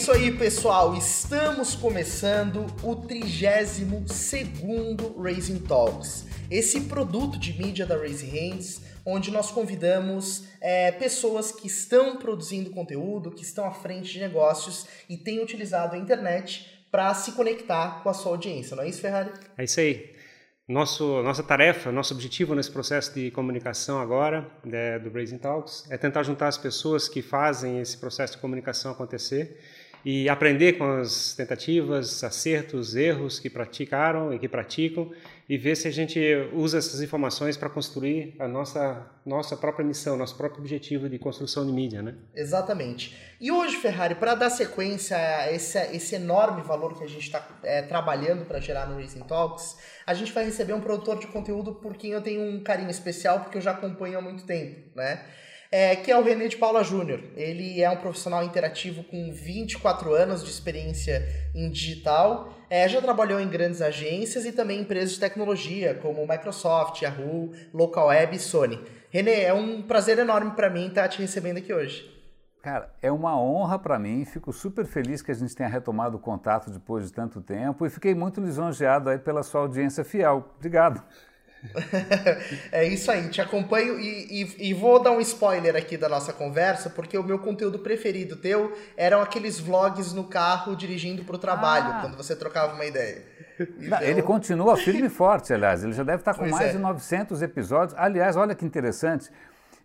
isso aí, pessoal. Estamos começando o 32 Raising Talks. Esse produto de mídia da Raising Hands, onde nós convidamos é, pessoas que estão produzindo conteúdo, que estão à frente de negócios e têm utilizado a internet para se conectar com a sua audiência. Não é isso, Ferrari? É isso aí. Nosso, nossa tarefa, nosso objetivo nesse processo de comunicação agora né, do Raising Talks é tentar juntar as pessoas que fazem esse processo de comunicação acontecer e aprender com as tentativas, acertos, erros que praticaram e que praticam e ver se a gente usa essas informações para construir a nossa, nossa própria missão, nosso próprio objetivo de construção de mídia, né? Exatamente. E hoje, Ferrari, para dar sequência a esse, esse enorme valor que a gente está é, trabalhando para gerar no Racing Talks, a gente vai receber um produtor de conteúdo por quem eu tenho um carinho especial, porque eu já acompanho há muito tempo, né? É, que é o René de Paula Júnior. Ele é um profissional interativo com 24 anos de experiência em digital, é, já trabalhou em grandes agências e também em empresas de tecnologia, como Microsoft, Yahoo, Local Web e Sony. René, é um prazer enorme para mim estar te recebendo aqui hoje. Cara, é uma honra para mim, fico super feliz que a gente tenha retomado o contato depois de tanto tempo e fiquei muito lisonjeado aí pela sua audiência fiel. Obrigado. é isso aí, te acompanho e, e, e, vou dar um spoiler aqui da nossa conversa, porque o meu conteúdo preferido teu eram aqueles vlogs no carro dirigindo para o trabalho, ah. quando você trocava uma ideia. Então... Ele continua firme e forte, aliás, ele já deve estar com pois mais é. de 900 episódios. Aliás, olha que interessante,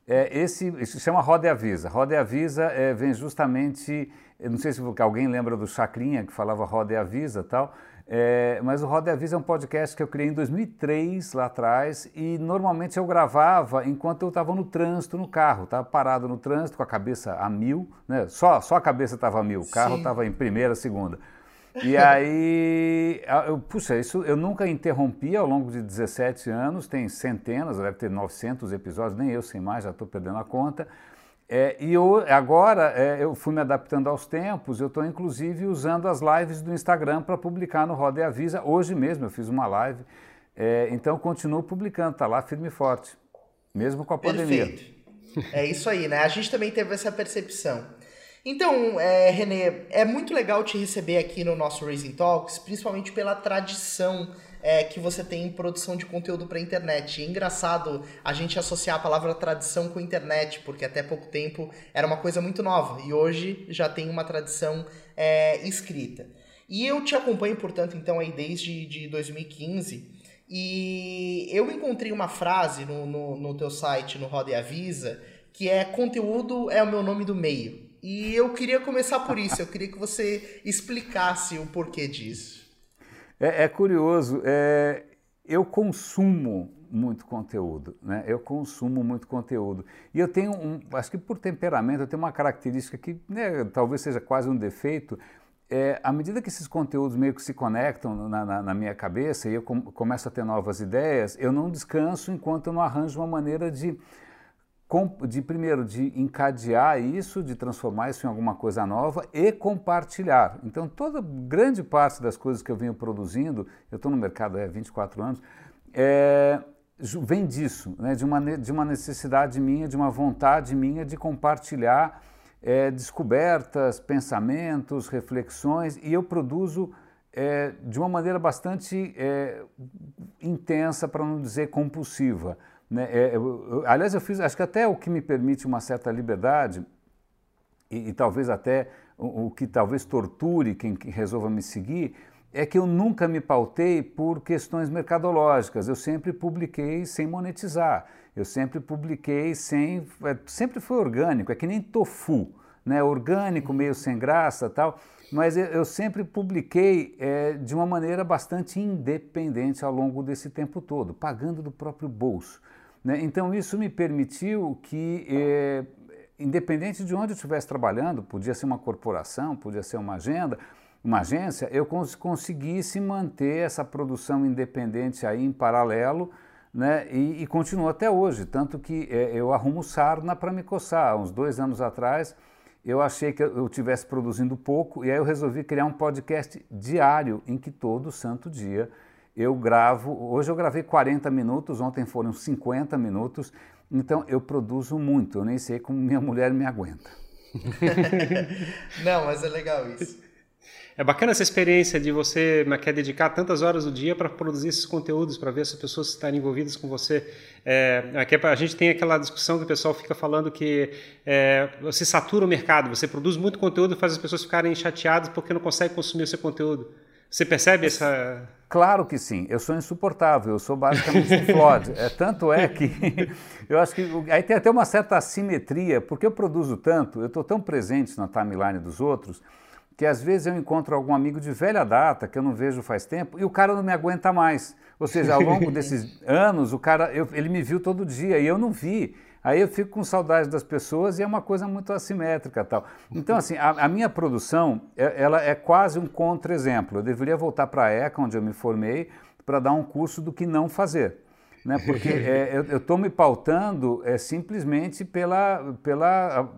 é, esse, isso chama Roda e Avisa. Roda e Avisa é, vem justamente, não sei se alguém lembra do Chacrinha, que falava Roda e Avisa tal, é, mas o Roda Avisa é um podcast que eu criei em 2003, lá atrás, e normalmente eu gravava enquanto eu estava no trânsito, no carro, estava parado no trânsito com a cabeça a mil, né? só, só a cabeça estava a mil, o carro estava em primeira, segunda. E aí, eu, puxa, isso eu nunca interrompi ao longo de 17 anos, tem centenas, deve ter 900 episódios, nem eu sei mais, já estou perdendo a conta. É, e eu, agora é, eu fui me adaptando aos tempos, eu estou inclusive usando as lives do Instagram para publicar no Roda e Avisa. Hoje mesmo eu fiz uma live, é, então continuo publicando, está lá firme e forte, mesmo com a pandemia. Perfeito. É isso aí, né? A gente também teve essa percepção. Então, é, Renê, é muito legal te receber aqui no nosso Raising Talks, principalmente pela tradição é, que você tem em produção de conteúdo para internet. É engraçado a gente associar a palavra tradição com internet, porque até pouco tempo era uma coisa muito nova e hoje já tem uma tradição é, escrita. E eu te acompanho, portanto, então aí desde de 2015 e eu encontrei uma frase no, no, no teu site, no Roda e Avisa, que é conteúdo é o meu nome do meio. E eu queria começar por isso, eu queria que você explicasse o porquê disso. É, é curioso, é, eu consumo muito conteúdo, né? Eu consumo muito conteúdo. E eu tenho um, acho que por temperamento, eu tenho uma característica que né, talvez seja quase um defeito. É, à medida que esses conteúdos meio que se conectam na, na, na minha cabeça e eu com, começo a ter novas ideias, eu não descanso enquanto eu não arranjo uma maneira de de primeiro de encadear isso, de transformar isso em alguma coisa nova e compartilhar. Então toda grande parte das coisas que eu venho produzindo, eu estou no mercado há 24 anos, é, vem disso, né, de, uma, de uma necessidade minha, de uma vontade minha de compartilhar é, descobertas, pensamentos, reflexões e eu produzo é, de uma maneira bastante é, intensa, para não dizer compulsiva. Né? É, eu, eu, aliás, eu fiz, acho que até o que me permite uma certa liberdade, e, e talvez até o, o, que talvez torture quem resolva me seguir, é que eu nunca me pautei por questões mercadológicas. Eu sempre publiquei sem monetizar. Eu sempre publiquei sem. É, sempre foi orgânico, é que nem tofu, né? orgânico, meio sem graça tal. Mas eu, eu sempre publiquei é, de uma maneira bastante independente ao longo desse tempo todo, pagando do próprio bolso. Né? Então, isso me permitiu que, eh, independente de onde eu estivesse trabalhando, podia ser uma corporação, podia ser uma agenda, uma agência, eu cons conseguisse manter essa produção independente aí em paralelo né? e, e continuo até hoje. Tanto que eh, eu arrumo sarna para me coçar. Uns dois anos atrás, eu achei que eu estivesse produzindo pouco e aí eu resolvi criar um podcast diário em que todo santo dia eu gravo, hoje eu gravei 40 minutos, ontem foram 50 minutos, então eu produzo muito, eu nem sei como minha mulher me aguenta. Não, mas é legal isso. É bacana essa experiência de você né, quer dedicar tantas horas do dia para produzir esses conteúdos, para ver se as pessoas estarem envolvidas com você. É, é a gente tem aquela discussão que o pessoal fica falando que é, você satura o mercado, você produz muito conteúdo e faz as pessoas ficarem chateadas porque não conseguem consumir o seu conteúdo. Você percebe essa. Claro que sim, eu sou insuportável, eu sou basicamente um Floyd. É, tanto é que eu acho que aí tem até uma certa assimetria, porque eu produzo tanto, eu estou tão presente na timeline dos outros, que às vezes eu encontro algum amigo de velha data que eu não vejo faz tempo e o cara não me aguenta mais. Ou seja, ao longo desses anos, o cara, eu, ele me viu todo dia e eu não vi. Aí eu fico com saudade das pessoas e é uma coisa muito assimétrica tal. Então, assim, a, a minha produção, é, ela é quase um contra-exemplo. Eu deveria voltar para a ECA, onde eu me formei, para dar um curso do que não fazer. Né? Porque é, eu estou me pautando é, simplesmente pela, pela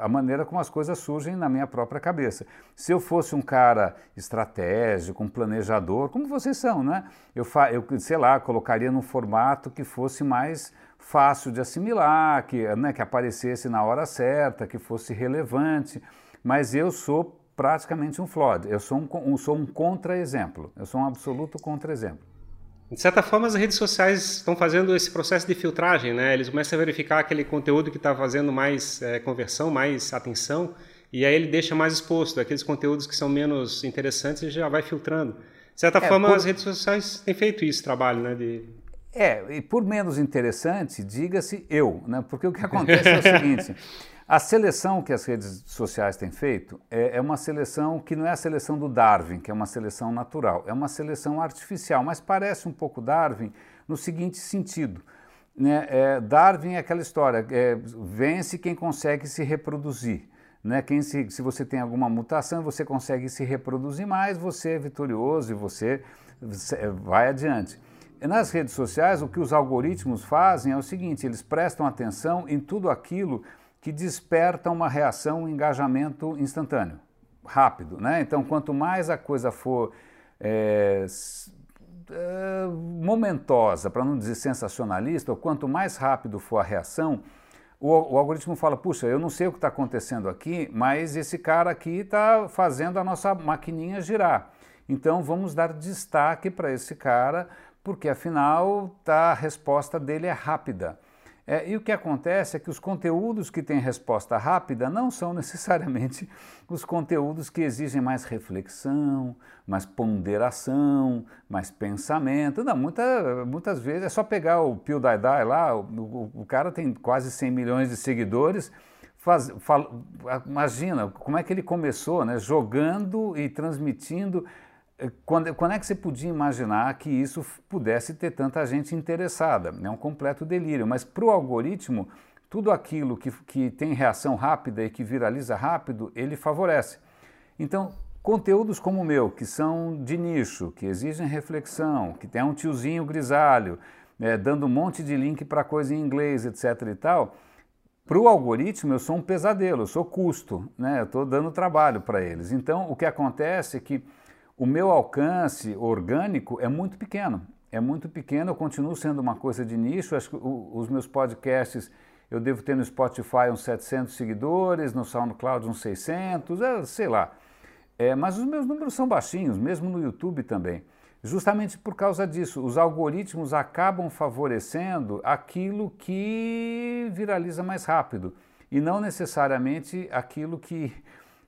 a maneira como as coisas surgem na minha própria cabeça. Se eu fosse um cara estratégico, um planejador, como vocês são, né? Eu, eu sei lá, colocaria num formato que fosse mais fácil de assimilar, que, né, que aparecesse na hora certa, que fosse relevante. Mas eu sou praticamente um flawed, eu sou um, sou um contra-exemplo, eu sou um absoluto contra-exemplo. De certa forma, as redes sociais estão fazendo esse processo de filtragem, né? Eles começam a verificar aquele conteúdo que está fazendo mais é, conversão, mais atenção, e aí ele deixa mais exposto. Aqueles conteúdos que são menos interessantes, ele já vai filtrando. De certa é, forma, por... as redes sociais têm feito esse trabalho, né? De... É, e por menos interessante, diga-se eu, né? Porque o que acontece é o seguinte. A seleção que as redes sociais têm feito é, é, uma seleção que não é a seleção do Darwin, que é uma seleção natural, é uma seleção artificial, mas parece um pouco Darwin no seguinte sentido. Né? É, Darwin é aquela história, é, vence quem consegue se reproduzir. Né? Quem se, se você tem alguma mutação você consegue se reproduzir mais, você é vitorioso e você vai adiante. Nas redes sociais, o que os algoritmos fazem é o seguinte: eles prestam atenção em tudo aquilo que desperta uma reação, um engajamento instantâneo, rápido. Né? Então, quanto mais a coisa for é, é, momentosa, para não dizer sensacionalista, ou quanto mais rápido for a reação, o, o algoritmo fala: puxa, eu não sei o que está acontecendo aqui, mas esse cara aqui está fazendo a nossa maquininha girar. Então, vamos dar destaque para esse cara, porque afinal tá, a resposta dele é rápida. É, e o que acontece é que os conteúdos que têm resposta rápida não são necessariamente os conteúdos que exigem mais reflexão, mais ponderação, mais pensamento. Não, muita, muitas vezes é só pegar o Dai lá, o, o, o, cara tem quase 100 milhões de seguidores. Faz, fala, imagina como é que ele começou, né, jogando e transmitindo quando, quando, é que você podia imaginar que isso pudesse ter tanta gente interessada? É um completo delírio. Mas para o algoritmo, tudo aquilo que, que tem reação rápida e que viraliza rápido, ele favorece. Então, conteúdos como o meu, que são de nicho, que exigem reflexão, que tem um tiozinho grisalho, é, dando um monte de link para coisa em inglês, etc. e tal, para o algoritmo eu sou um pesadelo, eu sou custo, né? eu estou dando trabalho para eles. Então, o que acontece é que o meu alcance orgânico é muito pequeno. É muito pequeno, eu continuo sendo uma coisa de nicho. Acho que os meus podcasts eu devo ter no Spotify uns 700 seguidores, no SoundCloud uns 600, é, sei lá. É, mas os meus números são baixinhos, mesmo no YouTube também. Justamente por causa disso, os algoritmos acabam favorecendo aquilo que viraliza mais rápido e não necessariamente aquilo que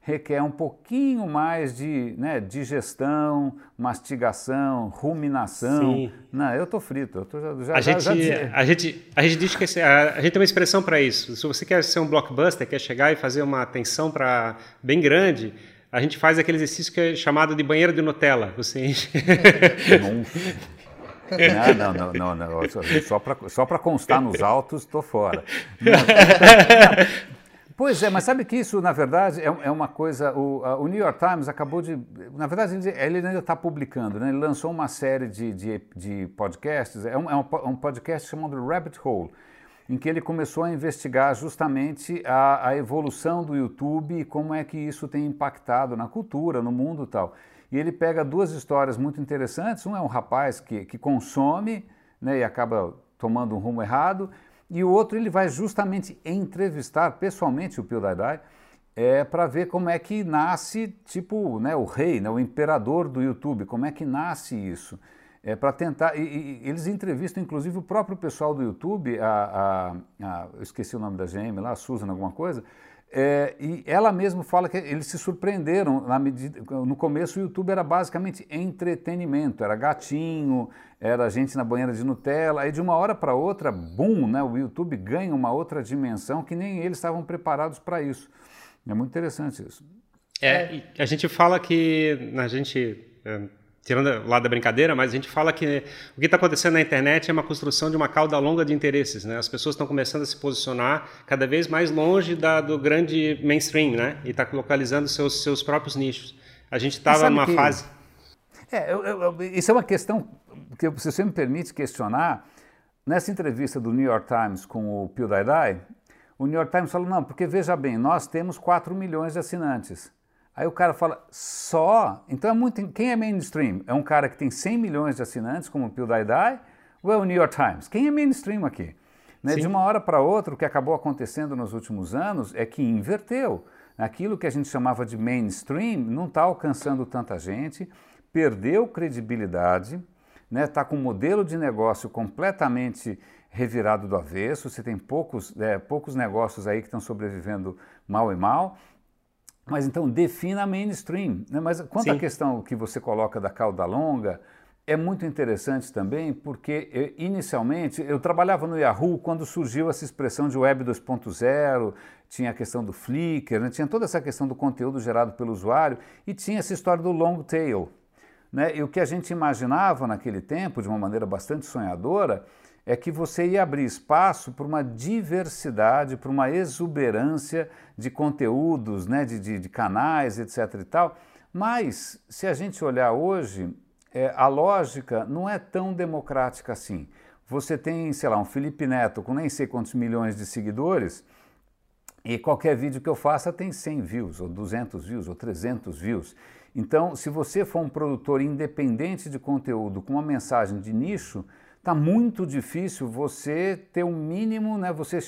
requer um pouquinho mais de né, digestão, mastigação, ruminação. Sim. Não, eu tô frito. Eu tô, já, a, já, gente, já a, gente, a gente diz que a, a gente tem uma expressão para isso. Se você quer ser um blockbuster, quer chegar e fazer uma atenção para bem grande, a gente faz aquele exercício que é chamado de banheiro de Nutella. Você enche... Não, não, não, não, não. Só para só constar nos autos, estou fora. Não, Pois é, mas sabe que isso, na verdade, é, é uma coisa. O, a, o, New York Times acabou de. Na verdade, ele, ele ainda está publicando, né? ele lançou uma série de, de, de podcasts, é um, é um, podcast chamado Rabbit Hole, em que ele começou a investigar justamente a, a evolução do YouTube e como é que isso tem impactado na cultura, no mundo e tal. E ele pega duas histórias muito interessantes. Um é um rapaz que, que consome né, e acaba tomando um rumo errado, e o outro ele vai justamente entrevistar pessoalmente o Pio Dai é para ver como é que nasce, tipo, né, o rei, né, o imperador do YouTube, como é que nasce isso. É para tentar. E, e, eles entrevistam, inclusive, o próprio pessoal do YouTube, a, a, a eu esqueci o nome da GM lá, a Susan, alguma coisa, é, e ela mesma fala que eles se surpreenderam medida, no começo o YouTube era basicamente entretenimento, era gatinho, era gente na banheira de Nutella, aí de uma hora para outra, boom, né, o YouTube ganha uma outra dimensão que nem eles estavam preparados para isso. É muito interessante isso. É, a gente fala que a gente é, tirando lado da brincadeira, mas a gente fala que o que está acontecendo na internet é uma construção de uma cauda longa de interesses, né? As pessoas estão começando a se posicionar cada vez mais longe da, do grande mainstream, né? E está localizando seus seus próprios nichos. A gente estava numa que, fase. É, eu, eu, isso é uma questão que, se você me permite questionar, nessa entrevista do New York Times com o PewDiePie, o New York Times falou, não, porque veja bem, nós temos 4 milhões de assinantes. Aí o cara fala, só? Então é muito. Quem é mainstream? É um cara que tem 100 milhões de assinantes, como o PewDiePie, ou é o New York Times? Quem é mainstream aqui? Né? De uma hora para outra, o que acabou acontecendo nos últimos anos é que inverteu. Aquilo que a gente chamava de mainstream não está alcançando tanta gente, perdeu credibilidade, está né? Tá com um modelo de negócio completamente revirado do avesso, você tem poucos, é, poucos negócios aí que estão sobrevivendo mal e mal, mas então defina mainstream. Né? Mas quanto Sim. à questão que você coloca da cauda longa, é muito interessante também porque inicialmente eu trabalhava no Yahoo quando surgiu essa expressão de Web 2.0, tinha a questão do Flickr, né? tinha toda essa questão do conteúdo gerado pelo usuário e tinha essa história do long tail. Né? E o que a gente imaginava naquele tempo, de uma maneira bastante sonhadora, é que você ia abrir espaço para uma diversidade, para uma exuberância de conteúdos, né, de, de, de, canais, etc. e tal. Mas, se a gente olhar hoje, é, a lógica não é tão democrática assim. Você tem, sei lá, um Felipe Neto com nem sei quantos milhões de seguidores, e qualquer vídeo que eu faça tem 100 views, ou 200 views, ou 300 views. Então, se você for um produtor independente de conteúdo com uma mensagem de nicho, está muito difícil você ter um mínimo, né, você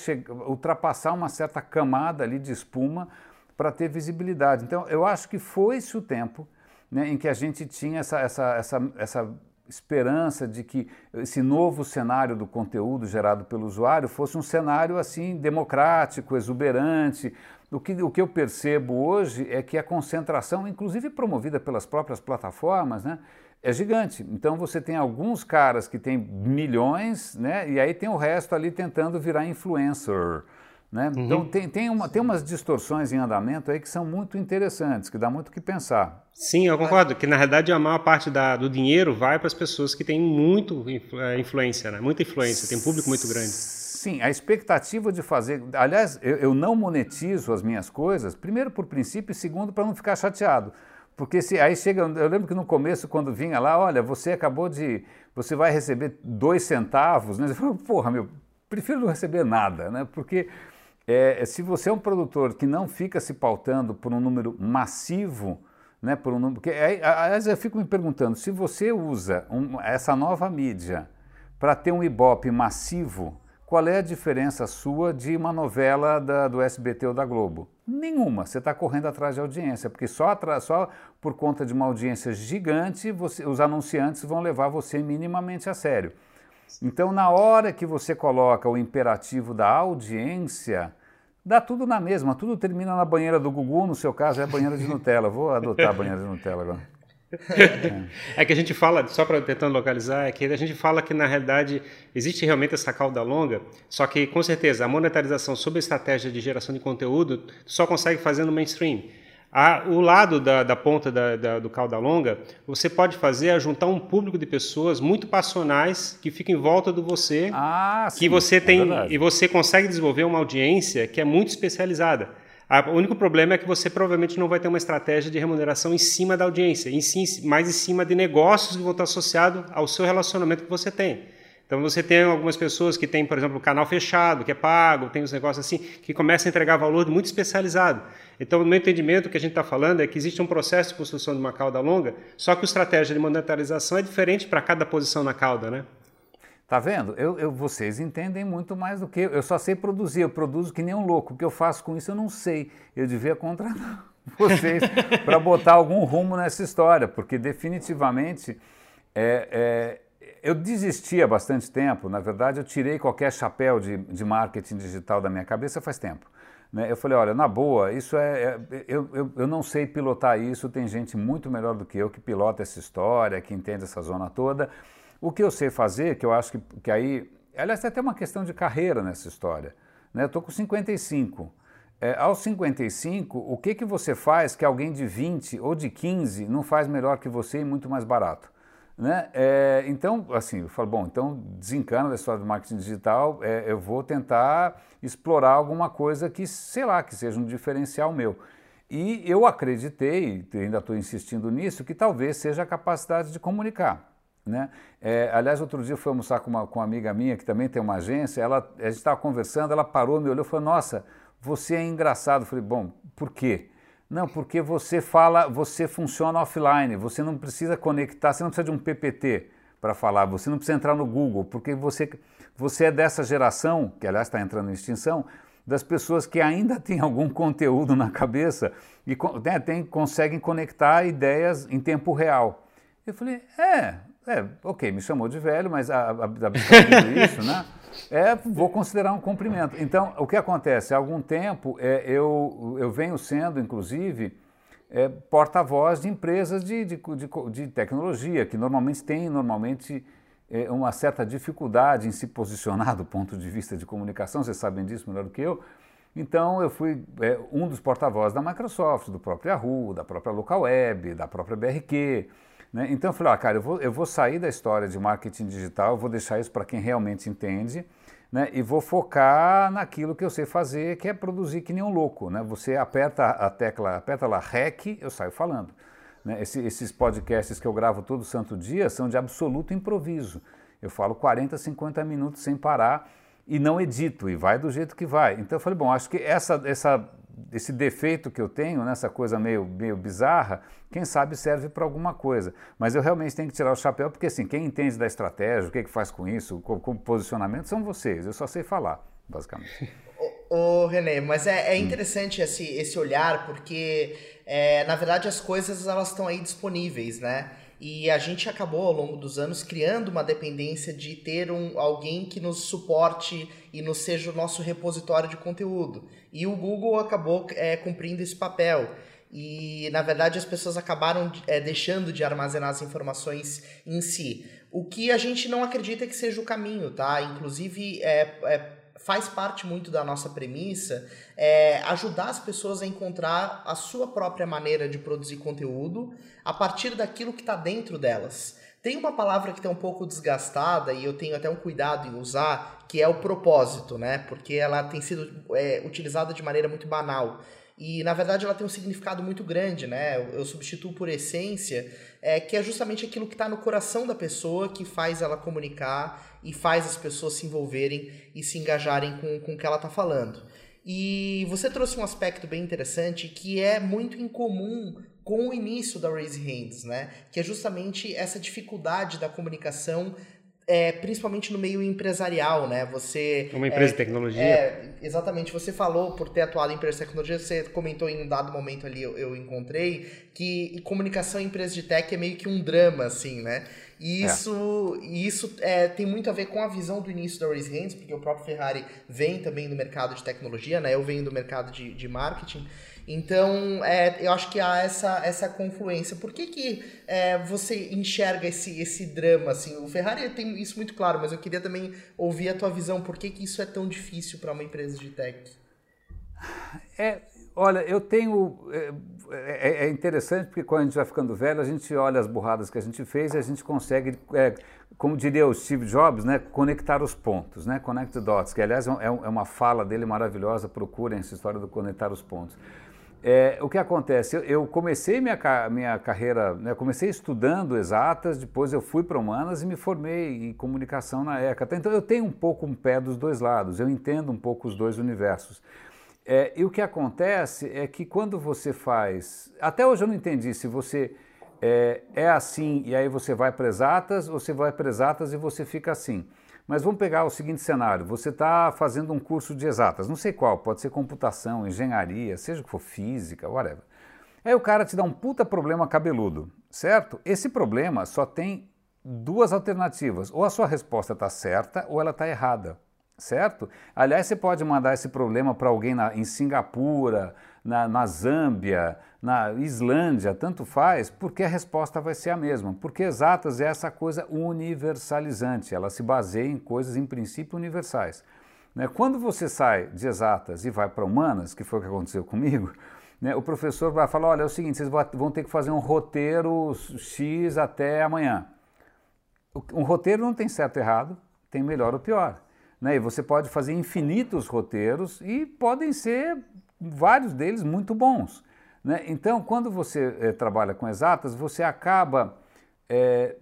ultrapassar uma certa camada ali de espuma para ter visibilidade. Então, eu acho que foi-se o tempo né, em que a gente tinha essa, essa, essa, essa esperança de que esse novo cenário do conteúdo gerado pelo usuário fosse um cenário assim democrático, exuberante. O que, o que eu percebo hoje é que a concentração, inclusive promovida pelas próprias plataformas, né, é gigante. Então você tem alguns caras que têm milhões, né? E aí tem o resto ali tentando virar influencer. Né? Uhum. Então tem, tem, uma, tem umas distorções em andamento aí que são muito interessantes, que dá muito o que pensar. Sim, eu concordo, que na verdade a maior parte da, do dinheiro vai para as pessoas que têm muito é, influência, né? muita influência, tem um público muito grande. Sim, a expectativa de fazer. Aliás, eu, eu não monetizo as minhas coisas, primeiro por princípio e segundo para não ficar chateado. Porque se aí chega, eu lembro que no começo, quando vinha lá, olha, você acabou de. Você vai receber dois centavos, né? Você fala, porra, meu, prefiro não receber nada, né? Porque é, se você é um produtor que não fica se pautando por um número massivo, né? Por um número. Porque aí, aliás, eu fico me perguntando, se você usa um, essa nova mídia para ter um Ibope massivo, qual é a diferença sua de uma novela da, do SBT ou da Globo? Nenhuma. Você está correndo atrás de audiência, porque só, só por conta de uma audiência gigante, você, os anunciantes vão levar você minimamente a sério. Então, na hora que você coloca o imperativo da audiência, dá tudo na mesma, tudo termina na banheira do Gugu, no seu caso é a banheira de Nutella. Vou adotar a banheira de Nutella agora. É que a gente fala, só para tentando localizar, é que a gente fala que na realidade existe realmente essa cauda longa, só que com certeza a monetarização sobre a estratégia de geração de conteúdo só consegue fazer no mainstream. A, o lado da, da ponta da, da, do cauda longa, você pode fazer é juntar um público de pessoas muito passionais que ficam em volta do você, ah, que você é tem é e você consegue desenvolver uma audiência que é muito especializada. O único problema é que você provavelmente não vai ter uma estratégia de remuneração em cima da audiência, em si, mais em cima de negócios que vão estar associados ao seu relacionamento que você tem. Então você tem algumas pessoas que têm, por exemplo, o canal fechado, que é pago, tem os negócios assim, que começam a entregar valor muito especializado. Então, no meu entendimento, o que a gente está falando é que existe um processo de construção de uma cauda longa, só que a estratégia de monetarização é diferente para cada posição na cauda, né? Tá vendo? Eu, eu, vocês entendem muito mais do que eu. Eu só sei produzir, eu produzo que nem um louco. O que eu faço com isso eu não sei. Eu devia contratar vocês para botar algum rumo nessa história, porque definitivamente é, é, eu desisti há bastante tempo. Na verdade, eu tirei qualquer chapéu de, de marketing digital da minha cabeça faz tempo. Né? Eu falei, olha, na boa, isso é, é eu, eu, eu não sei pilotar isso, tem gente muito melhor do que eu que pilota essa história, que entende essa zona toda. O que eu sei fazer, que eu acho que, que aí. Aliás, tem até uma questão de carreira nessa história. Né? Eu estou com 55. É, aos 55, o que, que você faz que alguém de 20 ou de 15 não faz melhor que você e muito mais barato? Né? É, então, assim, eu falo, bom, então desencana da história do marketing digital, é, eu vou tentar explorar alguma coisa que, sei lá, que seja um diferencial meu. E eu acreditei, ainda estou insistindo nisso, que talvez seja a capacidade de comunicar. Né? É, aliás, outro dia eu fui almoçar com uma, com uma amiga minha que também tem uma agência, ela, a gente estava conversando, ela parou, me olhou e falou, nossa, você é engraçado. Eu falei, bom, por quê? Não, porque você fala, você funciona offline, você não precisa conectar, você não precisa de um PPT para falar, você não precisa entrar no Google, porque você, você é dessa geração, que aliás está entrando em extinção, das pessoas que ainda têm algum conteúdo na cabeça e né, tem, conseguem conectar ideias em tempo real. Eu falei, é, é, ok, me chamou de velho, mas a, a, a isso, né? É, vou considerar um cumprimento. Então, o que acontece? Há algum tempo é, eu, eu venho sendo, inclusive, é, porta-voz de empresas de, de, de, de, tecnologia, que normalmente têm normalmente, é, uma certa dificuldade em se posicionar do ponto de vista de comunicação, vocês sabem disso melhor do que eu. Então, eu fui é, um dos porta-vozes da Microsoft, do próprio Yahoo, da própria Local Web, da própria BRQ. Né? Então eu falei, ah, cara, eu vou, eu vou sair da história de marketing digital, vou deixar isso para quem realmente entende, né? e vou focar naquilo que eu sei fazer, que é produzir que nem um louco. Né? Você aperta a tecla, aperta lá REC, eu saio falando. Né? Esse, esses podcasts que eu gravo todo santo dia são de absoluto improviso. Eu falo 40, 50 minutos sem parar e não edito, e vai do jeito que vai. Então eu falei, bom, acho que essa, essa esse defeito que eu tenho, nessa né, coisa meio, meio bizarra, quem sabe serve para alguma coisa. Mas eu realmente tenho que tirar o chapéu, porque assim, quem entende da estratégia, o que, que faz com isso, com, com posicionamento, são vocês. Eu só sei falar, basicamente. Ô, ô René, mas é, é interessante hum. esse, esse olhar, porque é, na verdade as coisas elas estão aí disponíveis, né? E a gente acabou ao longo dos anos criando uma dependência de ter um, alguém que nos suporte e nos seja o nosso repositório de conteúdo. E o Google acabou é, cumprindo esse papel. E na verdade as pessoas acabaram é, deixando de armazenar as informações em si. O que a gente não acredita que seja o caminho, tá? Inclusive, é, é faz parte muito da nossa premissa é ajudar as pessoas a encontrar a sua própria maneira de produzir conteúdo a partir daquilo que está dentro delas. Tem uma palavra que está um pouco desgastada e eu tenho até um cuidado em usar, que é o propósito, né? Porque ela tem sido é, utilizada de maneira muito banal. E na verdade ela tem um significado muito grande, né? Eu, substituo por essência, é, que é justamente aquilo que está no coração da pessoa que faz ela comunicar e faz as pessoas se envolverem e se engajarem com, com o que ela está falando. E você trouxe um aspecto bem interessante que é muito incomum com o início da Raise Hands, né? Que é justamente essa dificuldade da comunicação é, principalmente no meio empresarial, né? Você uma empresa é, de tecnologia. É, exatamente. Você falou por ter atuado em empresa de tecnologia. Você comentou em um dado momento ali eu, eu encontrei que comunicação em empresa de tech é meio que um drama, assim, né? E é. isso, é. isso é, tem muito a ver com a visão do início da Raise Hands, porque o próprio Ferrari vem também do mercado de tecnologia, né? Eu venho do mercado de, de marketing. Então, é, eu acho que há essa, essa confluência. Por que, que é, você enxerga esse, esse drama? Assim? O Ferrari tem isso muito claro, mas eu queria também ouvir a tua visão. Por que, que isso é tão difícil para uma empresa de tech? É, olha, eu tenho. É, é, é, interessante porque quando a gente vai ficando velho, a gente olha as burradas que a gente fez e a gente consegue, é, como diria o Steve Jobs, né, conectar os pontos, né, connect the dots, que aliás é, é, é uma fala dele maravilhosa, procurem essa história do conectar os pontos. É, o que acontece? Eu, eu comecei minha, minha carreira, né, comecei estudando exatas, depois eu fui para humanas e me formei em comunicação na ECA. Então eu tenho um pouco um pé dos dois lados, eu entendo um pouco os dois universos. É, e o que acontece é que quando você faz. Até hoje eu não entendi se você é, é assim e aí você vai para exatas ou você vai para exatas e você fica assim. Mas vamos pegar o seguinte cenário: você está fazendo um curso de exatas, não sei qual, pode ser computação, engenharia, seja o que for, física, whatever. Aí o cara te dá um puta problema cabeludo, certo? Esse problema só tem duas alternativas: ou a sua resposta está certa ou ela está errada, certo? Aliás, você pode mandar esse problema para alguém na, em Singapura, na, na Zâmbia, na Islândia, tanto faz, porque a resposta vai ser a mesma. Porque exatas é essa coisa universalizante, ela se baseia em coisas em princípio universais. Né? Quando você sai de exatas e vai para humanas, que foi o que aconteceu comigo, né, o professor vai falar: olha, é o seguinte, vocês vão ter que fazer um roteiro X até amanhã. Um roteiro não tem certo ou errado, tem melhor ou pior. Né? E você pode fazer infinitos roteiros e podem ser vários deles muito bons. Né? Então, quando você é, trabalha com exatas, você acaba é,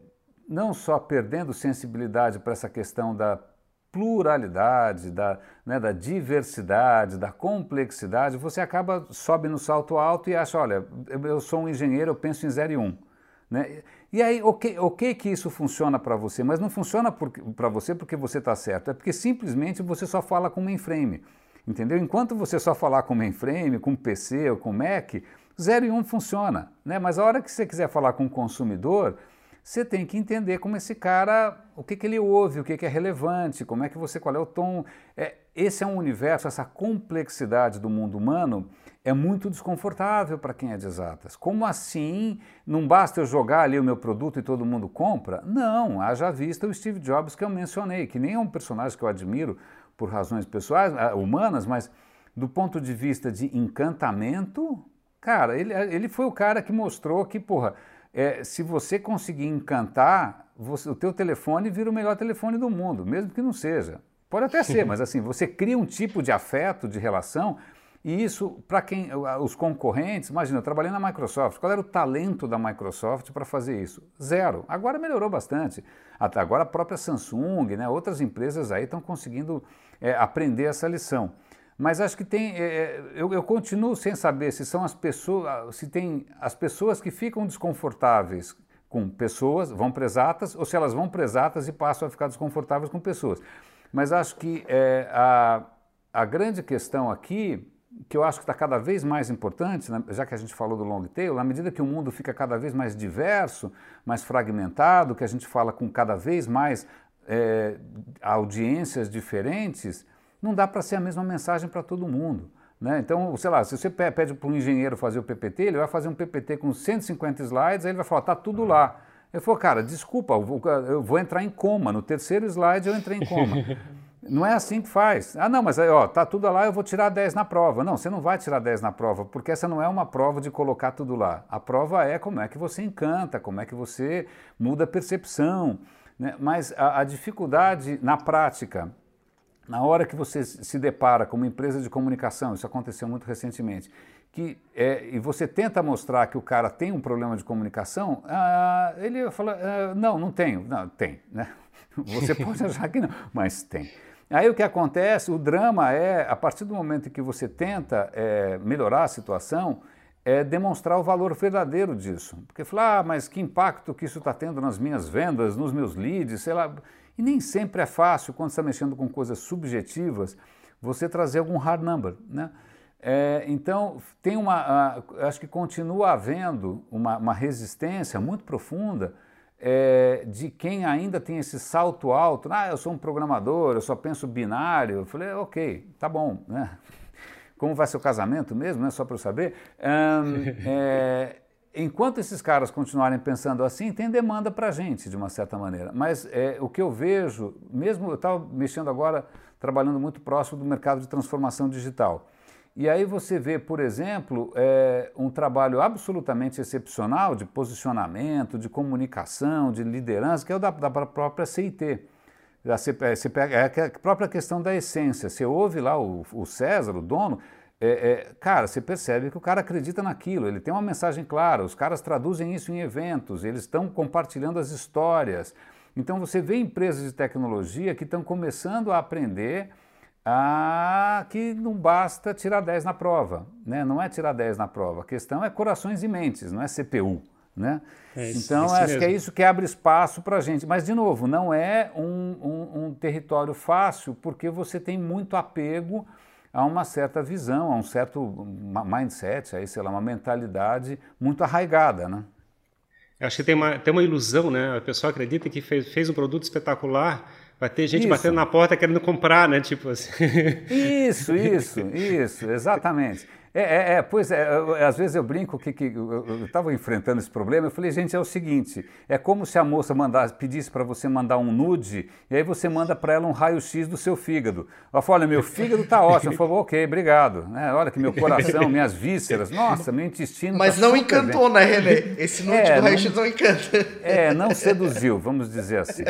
não só perdendo sensibilidade para essa questão da pluralidade, da, né, da diversidade, da complexidade, você acaba, sobe no salto alto e acha, olha, eu sou um engenheiro, eu penso em 0 e 1. Um, né? E aí, ok, ok que isso funciona para você, mas não funciona para você porque você está certo, é porque simplesmente você só fala com mainframe. Entendeu? Enquanto você só falar com mainframe, com PC ou com Mac, 0 e 1 um funciona. Né? Mas a hora que você quiser falar com o consumidor, você tem que entender como esse cara, o que, que ele ouve, o que, que é relevante, como é que você, qual é o tom. É, esse é um universo, essa complexidade do mundo humano é muito desconfortável para quem é de exatas. Como assim? Não basta eu jogar ali o meu produto e todo mundo compra? Não, haja vista o Steve Jobs que eu mencionei, que nem é um personagem que eu admiro por razões pessoais, ah, humanas, mas do ponto de vista de encantamento, cara, ele, ele foi o cara que mostrou que, porra, é, se você conseguir encantar, você, o teu telefone vira o melhor telefone do mundo, mesmo que não seja. Pode até ser, mas assim, você cria um tipo de afeto, de relação, e isso, para quem, os concorrentes, imagina, eu trabalhei na Microsoft, qual era o talento da Microsoft para fazer isso? Zero. Agora melhorou bastante. Até agora a própria Samsung, né, outras empresas aí estão conseguindo é, aprender essa lição. Mas acho que tem, é, é, eu, eu, continuo sem saber se são as pessoas, se tem as pessoas que ficam desconfortáveis com pessoas, vão presatas, ou se elas vão presatas e passam a ficar desconfortáveis com pessoas. Mas acho que é, a, a grande questão aqui, que eu acho que está cada vez mais importante, né, já que a gente falou do long tail, na medida que o mundo fica cada vez mais diverso, mais fragmentado, que a gente fala com cada vez mais é, audiências diferentes, não dá para ser a mesma mensagem para todo mundo. Né? Então, sei lá, se você pede para um engenheiro fazer o PPT, ele vai fazer um PPT com 150 slides, aí ele vai falar, tá tudo lá. Eu falo, cara, desculpa, eu vou, entrar em coma. No terceiro slide eu entrei em coma. Não é assim que faz. Ah, não, mas ó, tá tudo lá, eu vou tirar 10 na prova. Não, você não vai tirar 10 na prova, porque essa não é uma prova de colocar tudo lá. A prova é como é que você encanta, como é que você muda a percepção. Né? Mas a, a dificuldade na prática na hora que você se depara com uma empresa de comunicação, isso aconteceu muito recentemente, que é, e você tenta mostrar que o cara tem um problema de comunicação, ah, ele fala, ah, não, não tenho. Não, tem, né? Você pode achar que não, mas tem. Aí o que acontece, o drama é, a partir do momento que você tenta é, melhorar a situação, é demonstrar o valor verdadeiro disso. Porque falar, ah, mas que impacto que isso está tendo nas minhas vendas, nos meus leads, sei lá. E nem sempre é fácil, quando está mexendo com coisas subjetivas, você trazer algum hard number. Né? É, então, tem uma, acho que continua havendo uma, uma resistência muito profunda é, de quem ainda tem esse salto alto. Ah, eu sou um programador, eu só penso binário. Eu falei, ok, tá bom. Né? Como vai ser o casamento mesmo, né? só para eu saber. Um, é, enquanto esses caras continuarem pensando assim, tem demanda para a gente, de uma certa maneira. Mas é, o que eu vejo, mesmo eu estava mexendo agora, trabalhando muito próximo do mercado de transformação digital. E aí você vê, por exemplo, é, um trabalho absolutamente excepcional de posicionamento, de comunicação, de liderança, que é o da, da própria CIT. Você pega, é a própria questão da essência. Você ouve lá o, o César, o dono, é, é, cara, você percebe que o cara acredita naquilo, ele tem uma mensagem clara, os caras traduzem isso em eventos, eles estão compartilhando as histórias. Então você vê empresas de tecnologia que estão começando a aprender a que não basta tirar 10 na prova. Né? Não é tirar 10 na prova, a questão é corações e mentes, não é CPU. Né? É isso, então, acho mesmo. que é isso que abre espaço para a gente. Mas, de novo, não é um, um, um, território fácil, porque você tem muito apego a uma certa visão, a um certo mindset, aí, sei lá, uma mentalidade muito arraigada. Né? Acho que tem uma, tem uma ilusão, né? A pessoa acredita que fez, fez um produto espetacular, vai ter gente isso. batendo na porta querendo comprar, né? Tipo assim. Isso, isso, isso, exatamente. É, é, é, pois é, às vezes eu brinco que, que eu estava enfrentando esse problema, eu falei, gente, é o seguinte, é como se a moça mandasse, pedisse para você mandar um nude, e aí você manda para ela um raio-x do seu fígado. Ela fala, olha, meu fígado está ótimo. Eu falei, ok, obrigado. É, olha que meu coração, minhas vísceras, nossa, meu intestino Mas tá não encantou, bem. né, René? Esse nude é, do raio-x não, não encanta. É, não seduziu, vamos dizer assim.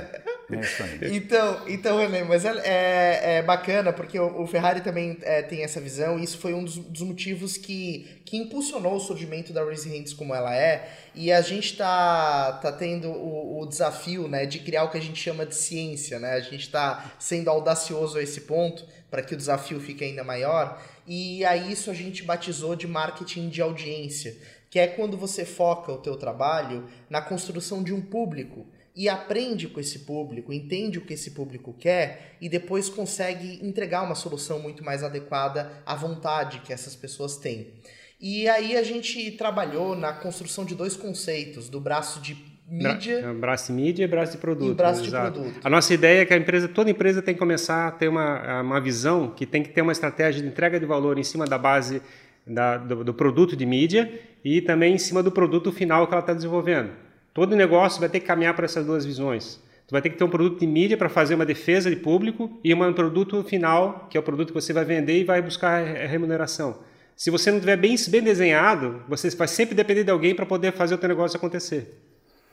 É então, então, mas é, é, é bacana porque o, o Ferrari também é, tem essa visão e isso foi um dos, dos, motivos que, que impulsionou o surgimento da Race Hands como ela é. E a gente está tá tendo o, o, desafio né, de criar o que a gente chama de ciência. Né? A gente está sendo audacioso a esse ponto para que o desafio fique ainda maior. E a isso a gente batizou de marketing de audiência, que é quando você foca o teu trabalho na construção de um público e aprende com esse público, entende o que esse público quer e depois consegue entregar uma solução muito mais adequada à vontade que essas pessoas têm. E aí a gente trabalhou na construção de dois conceitos, do braço de mídia, Bra braço de mídia e braço de produto. E braço exato. de produto. A nossa ideia é que a empresa, toda empresa tem que começar a ter uma, uma visão que tem que ter uma estratégia de entrega de valor em cima da base da, do, do produto de mídia e também em cima do produto final que ela está desenvolvendo. Todo negócio vai ter que caminhar para essas duas visões. Tu vai ter que ter um produto de mídia para fazer uma defesa de público e um produto final, que é o produto que você vai vender e vai buscar remuneração. Se você não tiver bem, bem desenhado, você vai sempre depender de alguém para poder fazer o teu negócio acontecer.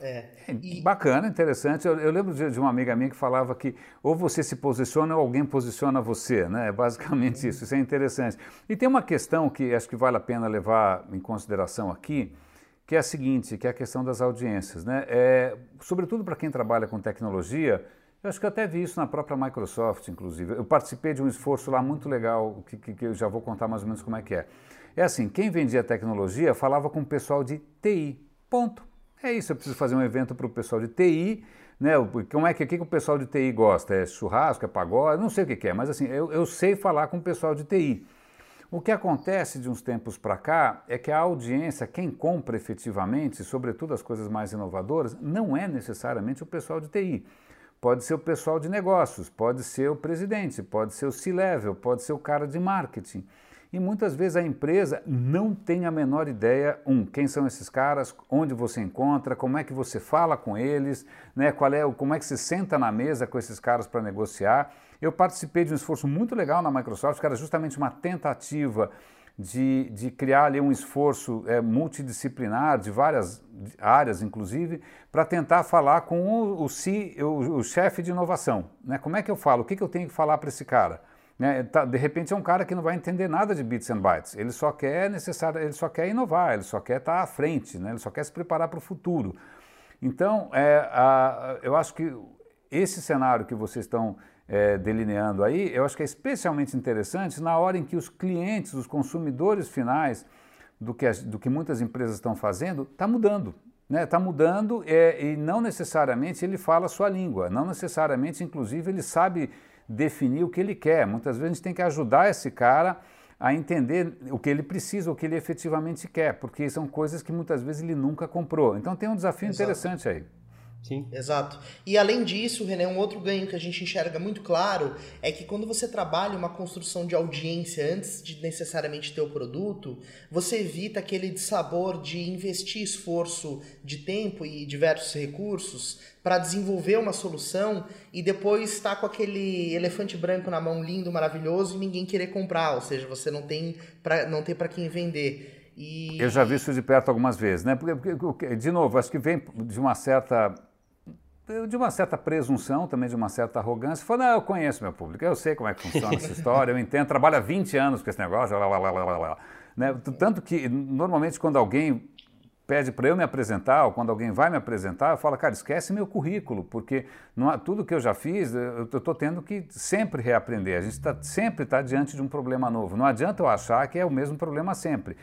É. E... Bacana, interessante. Eu, eu lembro de, de, uma amiga minha que falava que ou você se posiciona ou alguém posiciona você, né? É basicamente isso. Isso é interessante. E tem uma questão que acho que vale a pena levar em consideração aqui, que é a seguinte, que é a questão das audiências. Né? É, sobretudo para quem trabalha com tecnologia, eu acho que eu até vi isso na própria Microsoft, inclusive. Eu participei de um esforço lá muito legal, que, que, que eu já vou contar mais ou menos como é que é. É assim, quem vendia tecnologia falava com o pessoal de TI, ponto. É isso, eu preciso fazer um evento para o pessoal de TI, né? Como é que, que, que o pessoal de TI gosta? É churrasco, é pagode? Não sei o que, que é, mas assim, eu, eu sei falar com o pessoal de TI. O que acontece de uns tempos para cá é que a audiência, quem compra efetivamente, sobretudo as coisas mais inovadoras, não é necessariamente o pessoal de TI. Pode ser o pessoal de negócios, pode ser o presidente, pode ser o C-level, pode ser o cara de marketing. E muitas vezes a empresa não tem a menor ideia, um, quem são esses caras, onde você encontra, como é que você fala com eles, né, qual é, como é que você senta na mesa com esses caras para negociar. Eu participei de um esforço muito legal na Microsoft, que era justamente uma tentativa de, de criar ali um esforço é, multidisciplinar, de várias áreas, inclusive, para tentar falar com o, o, o, o chefe de inovação. Né? Como é que eu falo? O que, que eu tenho que falar para esse cara? Né? Tá, de repente é um cara que não vai entender nada de bits and bytes. Ele só quer necessário, ele só quer inovar, ele só quer estar tá à frente, né? ele só quer se preparar para o futuro. Então, é, a, eu acho que esse cenário que vocês estão é, delineando aí, eu acho que é especialmente interessante na hora em que os clientes, os consumidores finais do que, do que muitas empresas estão fazendo, está mudando. Está né? Tá mudando é, e não necessariamente ele fala a sua língua, não necessariamente, inclusive, ele sabe definir o que ele quer. Muitas vezes a gente tem que ajudar esse cara a entender o que ele precisa, o que ele efetivamente quer, porque são coisas que muitas vezes ele nunca comprou. Então tem um desafio Exato. interessante aí. Sim. Exato. E além disso, René, um outro ganho que a gente enxerga muito claro é que quando você trabalha uma construção de audiência antes de necessariamente ter o produto, você evita aquele sabor de investir esforço de tempo e diversos recursos para desenvolver uma solução e depois estar tá com aquele elefante branco na mão lindo, maravilhoso e ninguém querer comprar, ou seja, você não tem para não tem para quem vender. E... Eu já vi isso de perto algumas vezes, né? Porque, porque, de novo, acho que vem de uma certa de uma certa presunção, também de uma certa arrogância, falou, não, eu conheço meu público, eu sei como é que funciona essa história, eu entendo, trabalho há 20 anos com esse negócio, blá, blá, blá, blá, blá. Né? Tanto que, normalmente, quando alguém pede para eu me apresentar, ou quando alguém vai me apresentar, eu falo, cara, esquece meu currículo, porque há, tudo que eu já fiz, eu estou tendo que sempre reaprender. A gente tá, sempre está diante de um problema novo. Não adianta eu achar que é o mesmo problema sempre.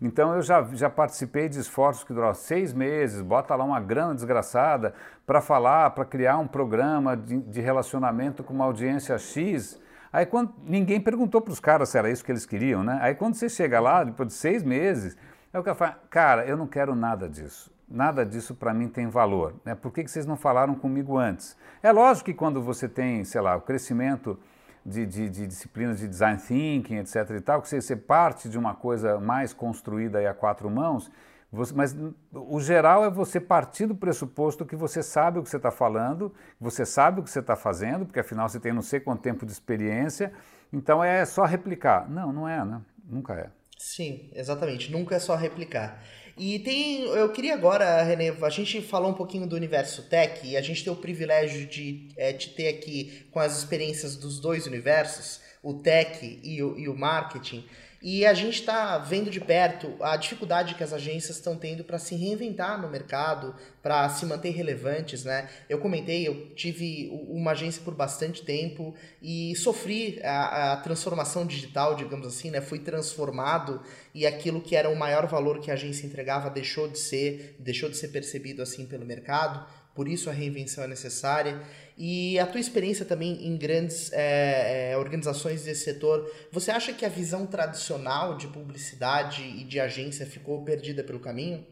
Então eu já, já participei de esforços que duraram seis meses, bota lá uma grana desgraçada para falar, para criar um programa de, de, relacionamento com uma audiência X. Aí quando ninguém perguntou para os caras se era isso que eles queriam, né? Aí quando você chega lá, depois de seis meses, é o cara fala, cara, eu não quero nada disso. Nada disso para mim tem valor. Né? Por que, que vocês não falaram comigo antes? É lógico que quando você tem, sei lá, o crescimento de, de, de, disciplinas de design thinking, etc. e tal, que você, você parte de uma coisa mais construída aí a quatro mãos, você, mas o geral é você partir do pressuposto que você sabe o que você está falando, você sabe o que você está fazendo, porque afinal você tem não sei quanto tempo de experiência, então é só replicar. Não, não é, né? Nunca é. Sim, exatamente. Nunca é só replicar. E tem. Eu queria agora, René, a gente falou um pouquinho do universo tech e a gente tem o privilégio de é, te ter aqui com as experiências dos dois universos, o tech e o, e o marketing. E a gente está vendo de perto a dificuldade que as agências estão tendo para se reinventar no mercado, para se manter relevantes, né? Eu comentei, eu tive uma agência por bastante tempo e sofri a, a transformação digital, digamos assim, né? Fui transformado e aquilo que era o maior valor que a agência entregava deixou de ser, deixou de ser percebido assim pelo mercado. Por isso a reinvenção é necessária. E a tua experiência também em grandes é, organizações desse setor, você acha que a visão tradicional de publicidade e de agência ficou perdida pelo caminho?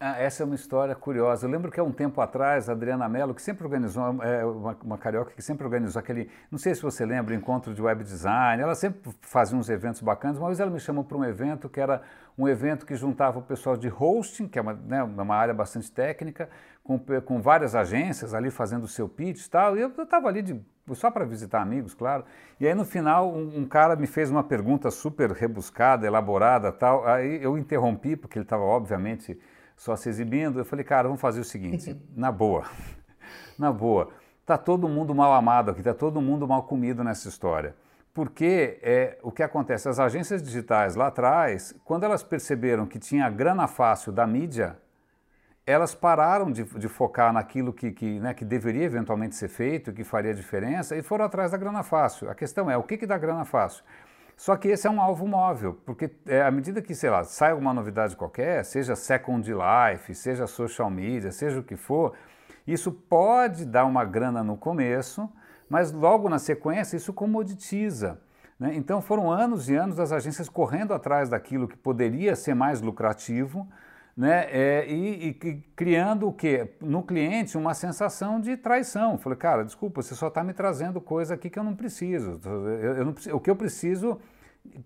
Ah, essa é uma história curiosa. Eu lembro que há um tempo atrás, a Adriana Mello, que sempre organizou, é, uma, uma, carioca que sempre organizou aquele, não sei se você lembra, encontro de web design, ela sempre fazia uns eventos bacanas. Uma vez ela me chamou para um evento que era um evento que juntava o pessoal de hosting, que é uma, né, uma área bastante técnica, com, com várias agências ali fazendo o seu pitch e tal. E eu estava ali de, só para visitar amigos, claro. E aí no final um, um, cara me fez uma pergunta super rebuscada, elaborada tal. Aí eu interrompi, porque ele estava obviamente só se exibindo. Eu falei, cara, vamos fazer o seguinte, na boa, na boa, tá todo mundo mal amado aqui, tá todo mundo mal comido nessa história. Porque é, o que acontece, as agências digitais lá atrás, quando elas perceberam que tinha grana fácil da mídia, elas pararam de, de focar naquilo que, que, né, que deveria eventualmente ser feito, que faria diferença, e foram atrás da grana fácil. A questão é, o que, que dá grana fácil? Só que esse é um alvo móvel, porque é, à medida que, sei lá, sai alguma novidade qualquer, seja Second Life, seja social media, seja o que for, isso pode dar uma grana no começo, mas logo na sequência isso comoditiza. Né? Então foram anos e anos das agências correndo atrás daquilo que poderia ser mais lucrativo, né? É, e, e, criando o quê? No cliente uma sensação de traição. Falei, cara, desculpa, você só está me trazendo coisa aqui que eu não preciso. Eu, eu não, o que eu preciso,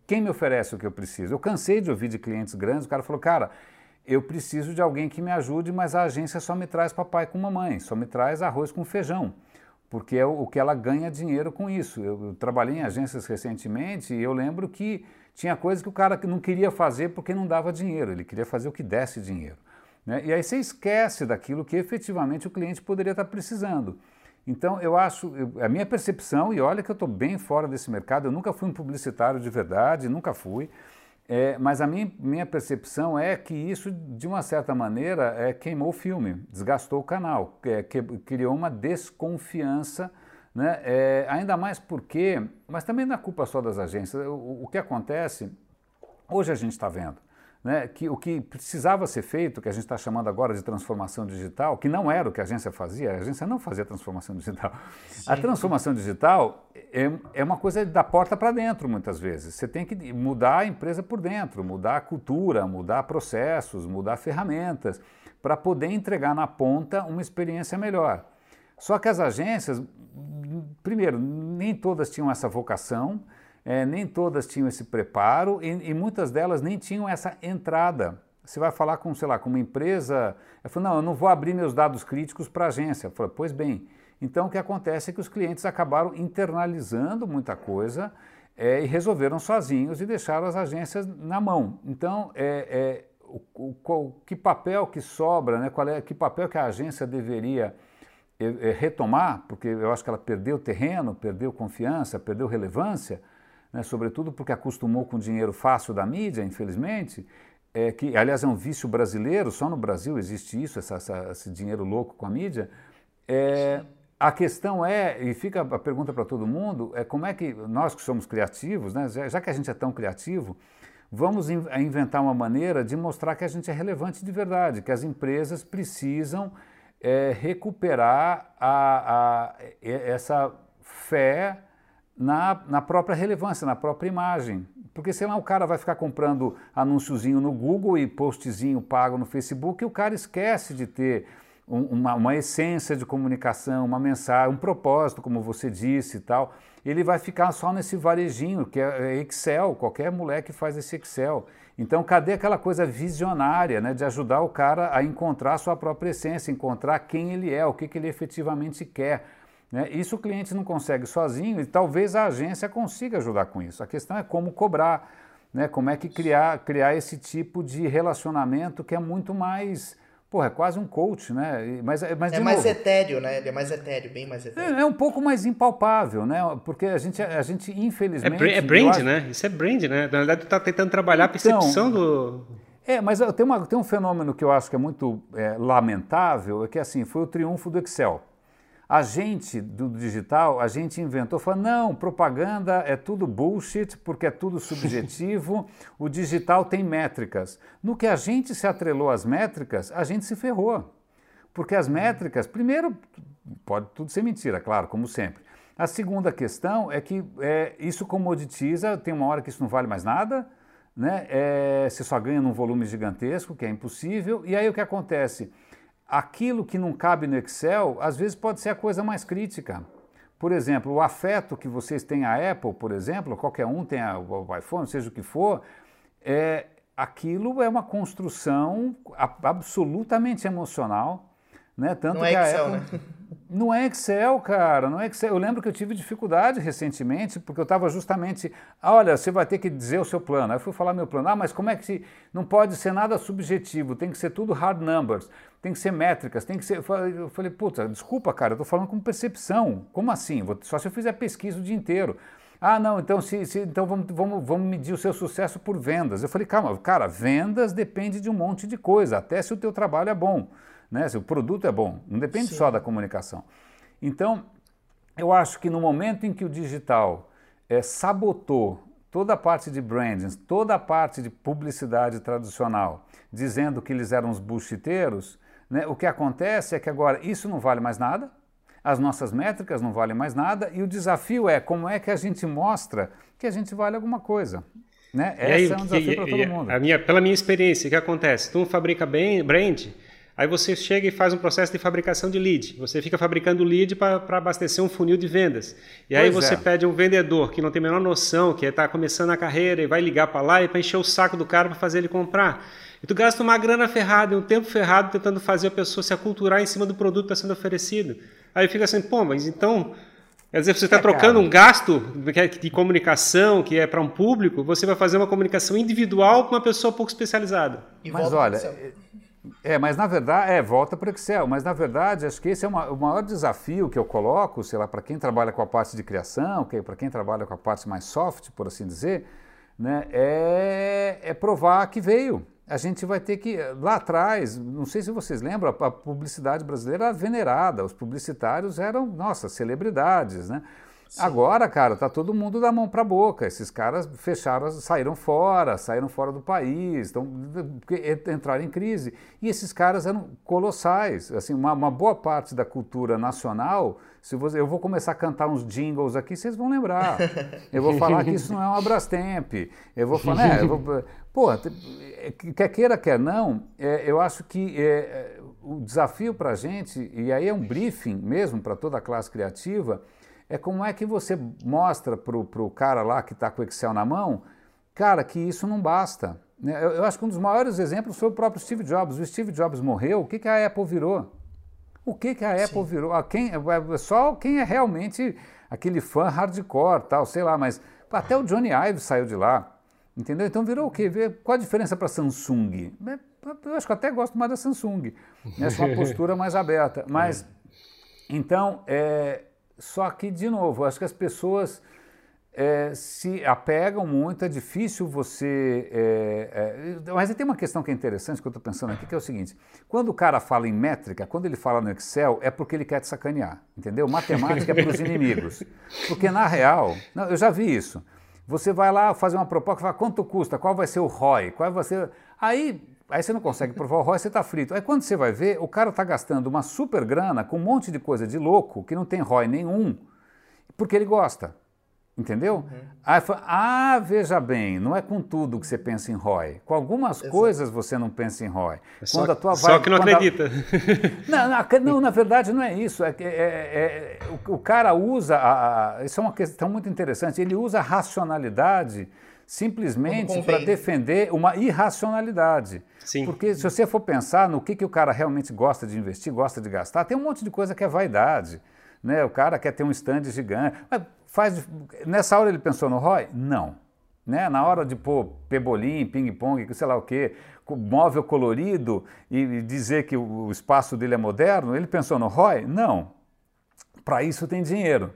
quem me oferece o que eu preciso? Eu cansei de ouvir de clientes grandes, o cara falou, cara, eu preciso de alguém que me ajude, mas a agência só me traz papai com mamãe, só me traz arroz com feijão porque é o, que ela ganha dinheiro com isso. Eu, trabalhei em agências recentemente e eu lembro que tinha coisas que o cara não queria fazer porque não dava dinheiro, ele queria fazer o que desse dinheiro. Né? E aí você esquece daquilo que efetivamente o cliente poderia estar precisando. Então eu acho, eu, a minha percepção, e olha que eu estou bem fora desse mercado, eu nunca fui um publicitário de verdade, nunca fui, é, mas a minha, minha percepção é que isso, de uma certa maneira, é, queimou o filme, desgastou o canal, é, que, criou uma desconfiança, né? É, ainda mais porque, mas também não é culpa só das agências, o, o que acontece, hoje a gente está vendo, né, que o que precisava ser feito, que a gente está chamando agora de transformação digital, que não era o que a agência fazia, a agência não fazia transformação digital. Sim. A transformação digital é, é uma coisa da porta para dentro, muitas vezes. Você tem que mudar a empresa por dentro, mudar a cultura, mudar processos, mudar ferramentas, para poder entregar na ponta uma experiência melhor. Só que as agências, primeiro, nem todas tinham essa vocação, é, nem todas tinham esse preparo e, e, muitas delas nem tinham essa entrada. Você vai falar com, sei lá, com uma empresa, eu falo, não, eu não vou abrir meus dados críticos para a agência. Eu falo, pois bem, então o que acontece é que os clientes acabaram internalizando muita coisa é, e resolveram sozinhos e deixaram as agências na mão. Então, é, é o, o, que papel que sobra, né, qual é, que papel que a agência deveria é, é, retomar, porque eu acho que ela perdeu terreno, perdeu confiança, perdeu relevância, né, sobretudo porque acostumou com o dinheiro fácil da mídia, infelizmente, é, que aliás é um vício brasileiro, só no Brasil existe isso, essa, essa, esse dinheiro louco com a mídia. É, a questão é, e fica a pergunta para todo mundo, é como é que nós que somos criativos, né, já, já que a gente é tão criativo, vamos in inventar uma maneira de mostrar que a gente é relevante de verdade, que as empresas precisam é, recuperar a, a, essa fé na, na própria relevância, na própria imagem. Porque senão o cara vai ficar comprando anúnciozinho no Google e postzinho pago no Facebook e o cara esquece de ter um, uma, uma essência de comunicação, uma mensagem, um propósito, como você disse e tal. Ele vai ficar só nesse varejinho, que é, é Excel, qualquer moleque faz esse Excel. Então, cadê aquela coisa visionária, né, de ajudar o cara a encontrar sua própria essência, encontrar quem ele é, o que, que ele efetivamente quer? Né? Isso o cliente não consegue sozinho e talvez a agência consiga ajudar com isso. A questão é como cobrar, né? como é que criar, criar esse tipo de relacionamento que é muito mais. Porra, é quase um coach, né? Mas, mas, é mais novo, etéreo, né? Ele é mais etéreo, bem mais etéreo. É, é, um pouco mais impalpável, né? Porque a gente, a gente infelizmente. É, é brand, acho... né? Isso é brand, né? Na verdade, tu tá tentando trabalhar a então, percepção então, do. É, mas tem, uma, tem um fenômeno que eu acho que é muito é, lamentável, é que assim, foi o triunfo do Excel. A gente do digital, a gente inventou, falou, não, propaganda é tudo bullshit, porque é tudo subjetivo, o digital tem métricas. No que a gente se atrelou às métricas, a gente se ferrou. Porque as métricas, primeiro, pode tudo ser mentira, claro, como sempre. A segunda questão é que é, isso comoditiza, tem uma hora que isso não vale mais nada, né? É, você só ganha num volume gigantesco, que é impossível, e aí o que acontece? Aquilo que não cabe no Excel, às vezes pode ser a coisa mais crítica. Por exemplo, o afeto que vocês têm à Apple, por exemplo, qualquer um tem o iPhone, seja o que for, é, aquilo é uma construção absolutamente emocional. Né? Tanto não é Excel, né? Não é Excel, cara, não é Excel. Eu lembro que eu tive dificuldade recentemente, porque eu estava justamente, olha, você vai ter que dizer o seu plano. Aí eu fui falar meu plano. Ah, mas como é que se. Não pode ser nada subjetivo, tem que ser tudo hard numbers, tem que ser métricas, tem que ser. Eu falei, puta, desculpa, cara, eu estou falando com percepção. Como assim? Só se eu fizer pesquisa o dia inteiro. Ah, não, então, se, se, então vamos, vamos, vamos medir o seu sucesso por vendas. Eu falei, calma, cara, vendas depende de um monte de coisa, até se o teu trabalho é bom né? se o produto é bom, não depende Sim. só da comunicação. Então, eu acho que no momento em que o digital é, sabotou toda a parte de branding, toda a parte de publicidade tradicional, dizendo que eles eram os buchiteiros, né, o que acontece é que agora isso não vale mais nada, as nossas métricas não valem mais nada, e o desafio é como é que a gente mostra que a gente vale alguma coisa. Né? Esse aí, é um desafio para todo mundo. A minha, pela minha experiência, o que acontece? Tu fabrica bem brand, Aí você chega e faz um processo de fabricação de lead. Você fica fabricando lead para abastecer um funil de vendas. E aí pois você é. pede um vendedor que não tem a menor noção, que está começando a carreira e vai ligar para lá e para encher o saco do cara para fazer ele comprar. E tu gasta uma grana ferrada, um tempo ferrado tentando fazer a pessoa se aculturar em cima do produto que está sendo oferecido. Aí fica assim, pô, mas então Quer dizer, você está é, trocando um gasto é de comunicação que é para um público, você vai fazer uma comunicação individual com uma pessoa pouco especializada. E Mas olha, é, mas na verdade, é, volta para o Excel, mas na verdade acho que esse é uma, o maior desafio que eu coloco, sei lá, para quem trabalha com a parte de criação, que, para quem trabalha com a parte mais soft, por assim dizer, né, é, é provar que veio. A gente vai ter que, lá atrás, não sei se vocês lembram, a, publicidade brasileira era venerada, os publicitários eram, nossa, celebridades, né? Sim. Agora, cara, tá todo mundo da mão para boca. Esses caras fecharam, saíram fora, saíram fora do país, estão entraram em crise. E esses caras eram colossais. Assim, uma, uma boa parte da cultura nacional. Se você, eu vou começar a cantar uns jingles aqui, vocês vão lembrar. Eu vou falar que isso não é uma Brastemp. Eu vou falar, é, eu vou, pô, quer queira quer não, é, eu acho que é, o desafio para a gente e aí é um briefing mesmo para toda a classe criativa é como é que você mostra para o cara lá que está com o Excel na mão, cara, que isso não basta. Né? Eu, eu, acho que um dos maiores exemplos foi o próprio Steve Jobs. O Steve Jobs morreu, o que, que a Apple virou? O que, que a Apple Sim. virou? Ah, quem, é, é só quem é realmente aquele fã hardcore, tal, sei lá, mas até o Johnny Ive saiu de lá. Entendeu? Então virou o quê? Qual a diferença para a Samsung? Eu acho que até gosto mais da Samsung. Acho uma postura mais aberta. Mas, então, é, só que, de novo, acho que as pessoas é, se apegam muito, é difícil você. É, é, mas tem uma questão que é interessante que eu estou pensando aqui, que é o seguinte: quando o cara fala em métrica, quando ele fala no Excel, é porque ele quer te sacanear, entendeu? Matemática é para os inimigos. Porque, na real, não, eu já vi isso. Você vai lá fazer uma proposta, fala quanto custa, qual vai ser o ROI, qual vai ser... Aí, aí você não consegue provar o ROI, você está frito. Aí quando você vai ver, o cara está gastando uma super grana com um monte de coisa de louco, que não tem ROI nenhum, porque ele gosta. Entendeu? Uhum. Aí fala, ah, veja bem, não é com tudo que você pensa em ROI. Com algumas Exato. coisas você não pensa em ROI. É só, quando a tua só que não acredita. A... Não, não, não, na verdade não é isso. É, é, é o, o, cara usa, a, a, isso é uma questão muito interessante, ele usa a racionalidade simplesmente para defender uma irracionalidade. Sim. Porque se você for pensar no que, que o cara realmente gosta de investir, gosta de gastar, tem um monte de coisa que é vaidade. Né? O cara quer ter um stand gigante. Mas faz, nessa hora ele pensou no ROI? Não. Né? Na hora de pôr pebolim, ping-pong, sei lá o quê, móvel colorido e dizer que o espaço dele é moderno, ele pensou no ROI? Não. Para isso tem dinheiro.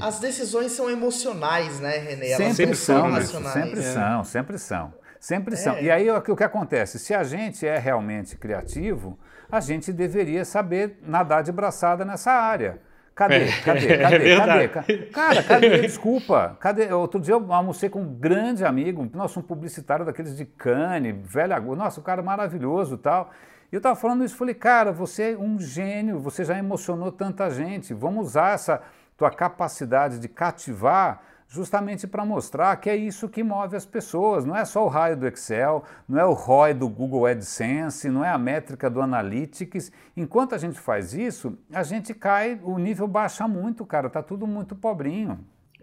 As decisões são emocionais, né, Renê? Elas sempre são, são sempre é. são, sempre são. Sempre é. são. E aí o que acontece? Se a gente é realmente criativo, a gente deveria saber nadar de braçada nessa área. Cadê? É, cadê? Cadê? É cadê? Cara, cadê? Desculpa. Cadê? Outro dia eu almocei com um grande amigo, nosso um publicitário daqueles de Cannes, velho, nossa, um cara maravilhoso e tal. E eu estava falando isso, falei, cara, você é um gênio, você já emocionou tanta gente. Vamos usar essa tua capacidade de cativar justamente para mostrar que é isso que move as pessoas. Não é só o raio do Excel, não é o ROI do Google AdSense, não é a métrica do Analytics. Enquanto a gente faz isso, a gente cai, o nível baixa muito, cara, tá tudo muito pobrinho.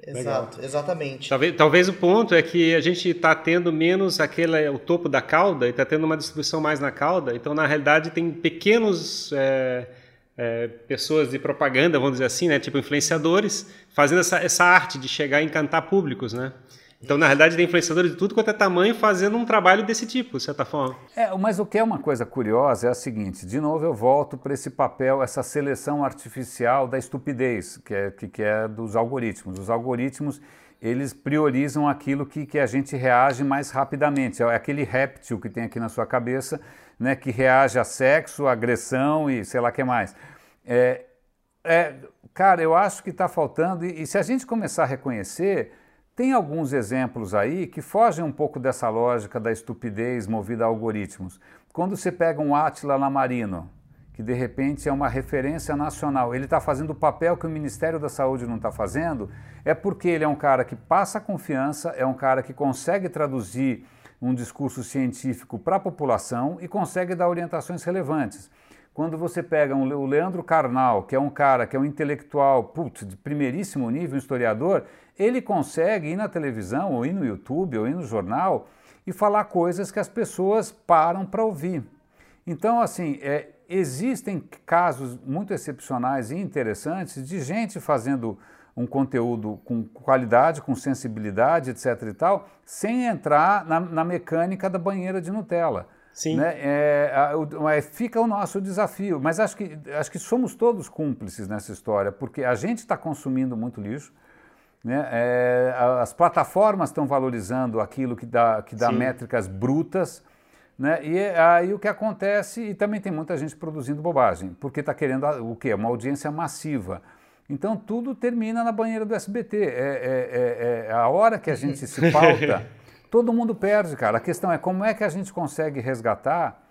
Exato, Legal. exatamente. Talvez, talvez o ponto é que a gente está tendo menos aquele o topo da cauda e está tendo uma distribuição mais na cauda. Então, na realidade, tem pequenos é é, pessoas de propaganda, vamos dizer assim, né, tipo influenciadores, fazendo essa, essa arte de chegar e encantar públicos, né? Então, na realidade, tem influenciadores de tudo quanto é tamanho fazendo um trabalho desse tipo, de certa forma. É, mas o que é uma coisa curiosa é a seguinte: de novo eu volto para esse papel, essa seleção artificial da estupidez, que é, que, que é dos algoritmos. Os algoritmos eles priorizam aquilo que, que a gente reage mais rapidamente. É aquele réptil que tem aqui na sua cabeça né, que reage a sexo, agressão e sei lá o que mais. É, é, cara, eu acho que está faltando, e, e, se a gente começar a reconhecer, tem alguns exemplos aí que fogem um pouco dessa lógica da estupidez movida a algoritmos. Quando você pega um Atila Lamarino, que de repente é uma referência nacional, ele está fazendo o papel que o Ministério da Saúde não está fazendo, é porque ele é um cara que passa confiança, é um cara que consegue traduzir um discurso científico para a população e consegue dar orientações relevantes. Quando você pega um, o Leandro Carnal, que é um cara que é um intelectual putz, de primeiríssimo nível, um historiador, ele consegue ir na televisão, ou ir no YouTube, ou ir no jornal e falar coisas que as pessoas param para ouvir. Então, assim, é, existem casos muito excepcionais e interessantes de gente fazendo um conteúdo com qualidade, com sensibilidade, etc. e tal, sem entrar na, na mecânica da banheira de Nutella. Sim. Né? É, é, fica o nosso desafio. Mas acho que, acho que somos todos cúmplices nessa história, porque a gente está consumindo muito lixo. Né? É, as plataformas estão valorizando aquilo que dá, que dá métricas brutas. Né? E aí o que acontece, e também tem muita gente produzindo bobagem, porque está querendo o quê? Uma audiência massiva. Então tudo termina na banheira do SBT. É, é, é, é a hora que a gente se pauta, todo mundo perde, cara. A questão é como é que a gente consegue resgatar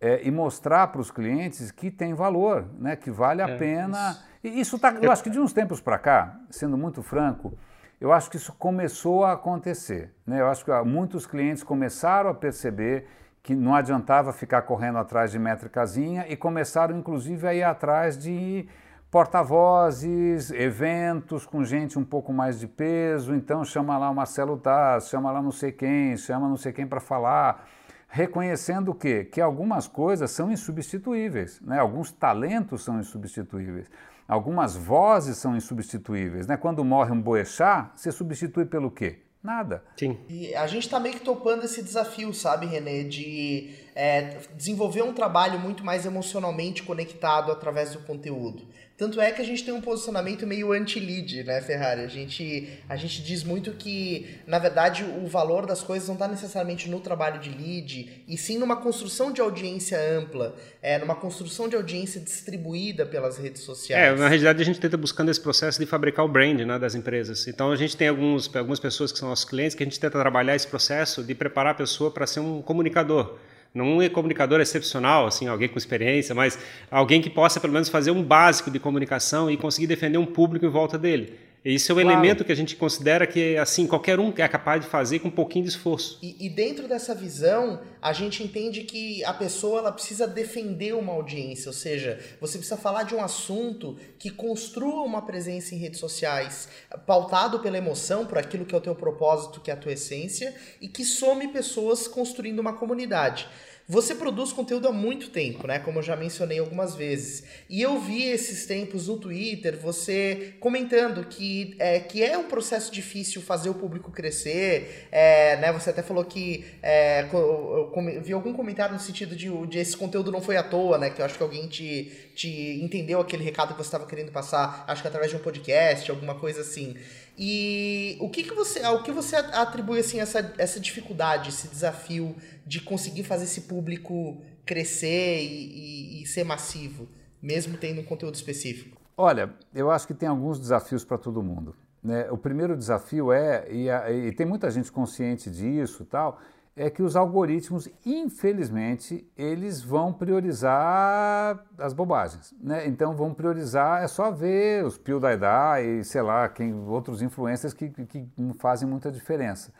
é, e mostrar para os clientes que tem valor, né? que vale a é, pena. Isso. E isso tá, eu acho que de uns tempos para cá, sendo muito franco, eu acho que isso começou a acontecer. Né? Eu acho que muitos clientes começaram a perceber que não adiantava ficar correndo atrás de métricazinha e começaram, inclusive, a ir atrás de porta-vozes, eventos com gente um pouco mais de peso, então chama lá o Marcelo Taz, chama lá não sei quem, chama não sei quem para falar, reconhecendo o quê? Que algumas coisas são insubstituíveis, né? alguns talentos são insubstituíveis, algumas vozes são insubstituíveis. Né? Quando morre um boechat, você substitui pelo quê? Nada. Sim. E a gente está meio que topando esse desafio, sabe, Renê, de é, desenvolver um trabalho muito mais emocionalmente conectado através do conteúdo. Tanto é que a gente tem um posicionamento meio anti-lead, né, Ferrari? A gente, a gente diz muito que, na verdade, o valor das coisas não está necessariamente no trabalho de lead, e sim numa construção de audiência ampla, é, numa construção de audiência distribuída pelas redes sociais. É, na realidade a gente tenta buscando esse processo de fabricar o brand né, das empresas. Então a gente tem alguns, algumas pessoas que são nossos clientes que a gente tenta trabalhar esse processo de preparar a pessoa para ser um comunicador não é comunicador excepcional, assim, alguém com experiência, mas alguém que possa pelo menos fazer um básico de comunicação e conseguir defender um público em volta dele. Isso é um claro. elemento que a gente considera que assim qualquer um é capaz de fazer com um pouquinho de esforço. E, e, dentro dessa visão, a gente entende que a pessoa ela precisa defender uma audiência, ou seja, você precisa falar de um assunto que construa uma presença em redes sociais, pautado pela emoção, por aquilo que é o teu propósito, que é a tua essência, e que some pessoas construindo uma comunidade. Você produz conteúdo há muito tempo, né? Como eu já mencionei algumas vezes. E eu vi esses tempos no Twitter você comentando que é, que é um processo difícil fazer o público crescer. É, né? Você até falou que é, eu, vi algum comentário no sentido de, de esse conteúdo não foi à toa, né? Que eu acho que alguém te, te entendeu aquele recado que você estava querendo passar, acho que através de um podcast, alguma coisa assim. E o que, que você, ao que você atribui assim essa, essa dificuldade, esse desafio de conseguir fazer esse público crescer e, e, e ser massivo, mesmo tendo um conteúdo específico? Olha, eu acho que tem alguns desafios para todo mundo. Né? O primeiro desafio é, e, a, e tem muita gente consciente disso tal, é que os algoritmos, infelizmente, eles vão priorizar as bobagens. Né? Então vão priorizar, é só ver os PewDiePie e sei lá, quem, outros influencers que, que não fazem muita diferença.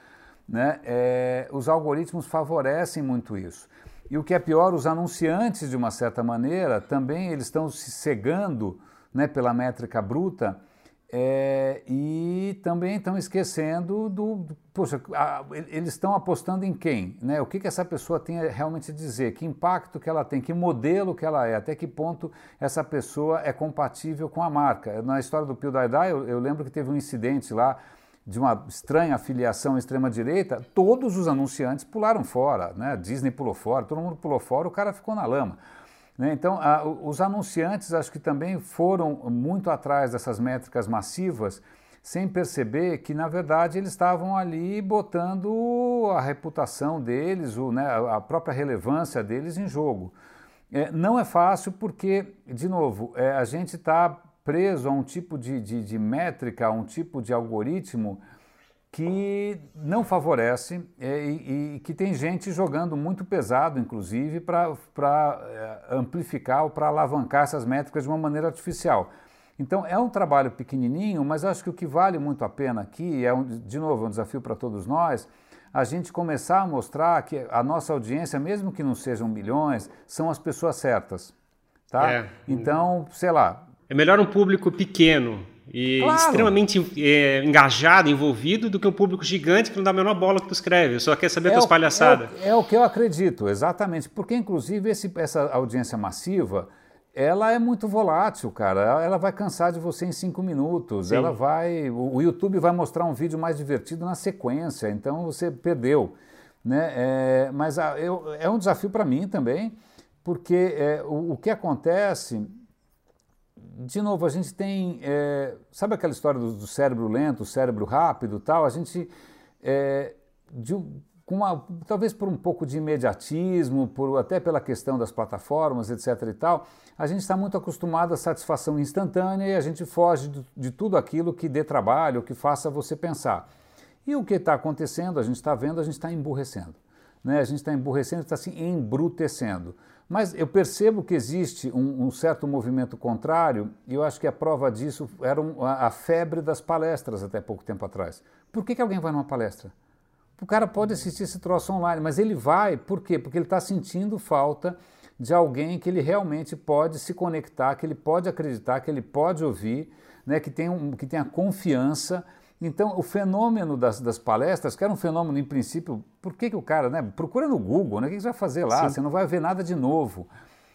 Né? É, os algoritmos favorecem muito isso. E o que é pior, os anunciantes, de uma certa maneira, também eles estão se cegando né, pela métrica bruta é, e também estão esquecendo do, do poxa, a, eles estão apostando em quem, né? O que, que essa pessoa tem a realmente a dizer, que impacto que ela tem, que modelo que ela é, até que ponto essa pessoa é compatível com a marca. Na história do PewDiePie, eu, eu lembro que teve um incidente lá de uma estranha afiliação extrema-direita, todos os anunciantes pularam fora, né? Disney pulou fora, todo mundo pulou fora, o cara ficou na lama. Né? Então, a, os anunciantes acho que também foram muito atrás dessas métricas massivas, sem perceber que, na verdade, eles estavam ali botando a reputação deles, o, né, a própria relevância deles em jogo. É, não é fácil porque, de novo, é, a gente está preso a um tipo de, de, de métrica, a um tipo de algoritmo que não favorece é, e, e, que tem gente jogando muito pesado, inclusive, para é, amplificar ou para alavancar essas métricas de uma maneira artificial. Então é um trabalho pequenininho, mas acho que o que vale muito a pena aqui, é um, de novo um desafio para todos nós, a gente começar a mostrar que a nossa audiência, mesmo que não sejam milhões, são as pessoas certas. Tá? É. Então, sei lá. É melhor um público pequeno e claro. extremamente é, engajado, envolvido, do que um público gigante que não dá a menor bola que tu escreve, só quer saber é tuas palhaçadas. É, é, o que eu acredito, exatamente. Porque, inclusive, esse, essa audiência massiva, ela é muito volátil, cara. Ela vai cansar de você em cinco minutos. Sim. Ela vai. O, YouTube vai mostrar um vídeo mais divertido na sequência, então você perdeu. Né? É, mas a, eu, é um desafio para mim também, porque é, o, o que acontece de novo, a gente tem. É, sabe aquela história do, do, cérebro lento, cérebro rápido tal? A gente. É, de, com uma, talvez por um pouco de imediatismo, por, até pela questão das plataformas, etc. e tal, a gente está muito acostumado à satisfação instantânea e a gente foge de, de tudo aquilo que dê trabalho, que faça você pensar. E o que está acontecendo, a gente está vendo, a gente está emburrecendo. Né? A gente está emburrecendo, está se embrutecendo. Mas eu percebo que existe um, um, certo movimento contrário, e eu acho que a prova disso era um, a, a, febre das palestras até pouco tempo atrás. Por que, que alguém vai numa palestra? O cara pode assistir esse troço online, mas ele vai, por quê? Porque ele está sentindo falta de alguém que ele realmente pode se conectar, que ele pode acreditar, que ele pode ouvir, né, que, tem um, que tenha confiança então, o fenômeno das, das, palestras, que era um fenômeno em princípio, por que, que o cara, né? Procura no Google, né? O que, que você vai fazer lá? Sim. Você não vai ver nada de novo.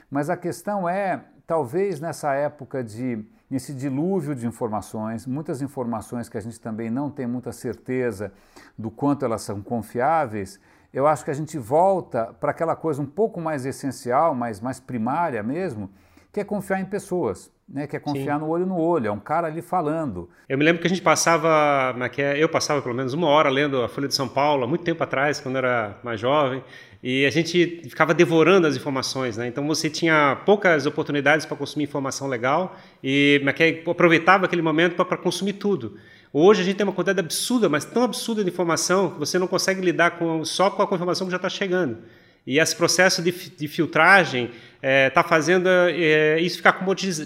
Mas a questão é, talvez nessa época de nesse dilúvio de informações, muitas informações que a gente também não tem muita certeza do quanto elas são confiáveis, eu acho que a gente volta para aquela coisa um pouco mais essencial, mais, mais primária mesmo, que é confiar em pessoas. Né, que é confiar Sim. no olho no olho, é um cara ali falando. Eu me lembro que a gente passava, é é? eu passava pelo menos uma hora lendo a Folha de São Paulo, há muito tempo atrás, quando era mais jovem, e a gente ficava devorando as informações, né? Então você tinha poucas oportunidades para consumir informação legal e é aproveitava aquele momento para consumir tudo. Hoje a gente tem uma quantidade absurda, mas tão absurda de informação que você não consegue lidar com, só com a informação que já está chegando. E esse processo de, de filtragem está é, tá fazendo é, isso ficar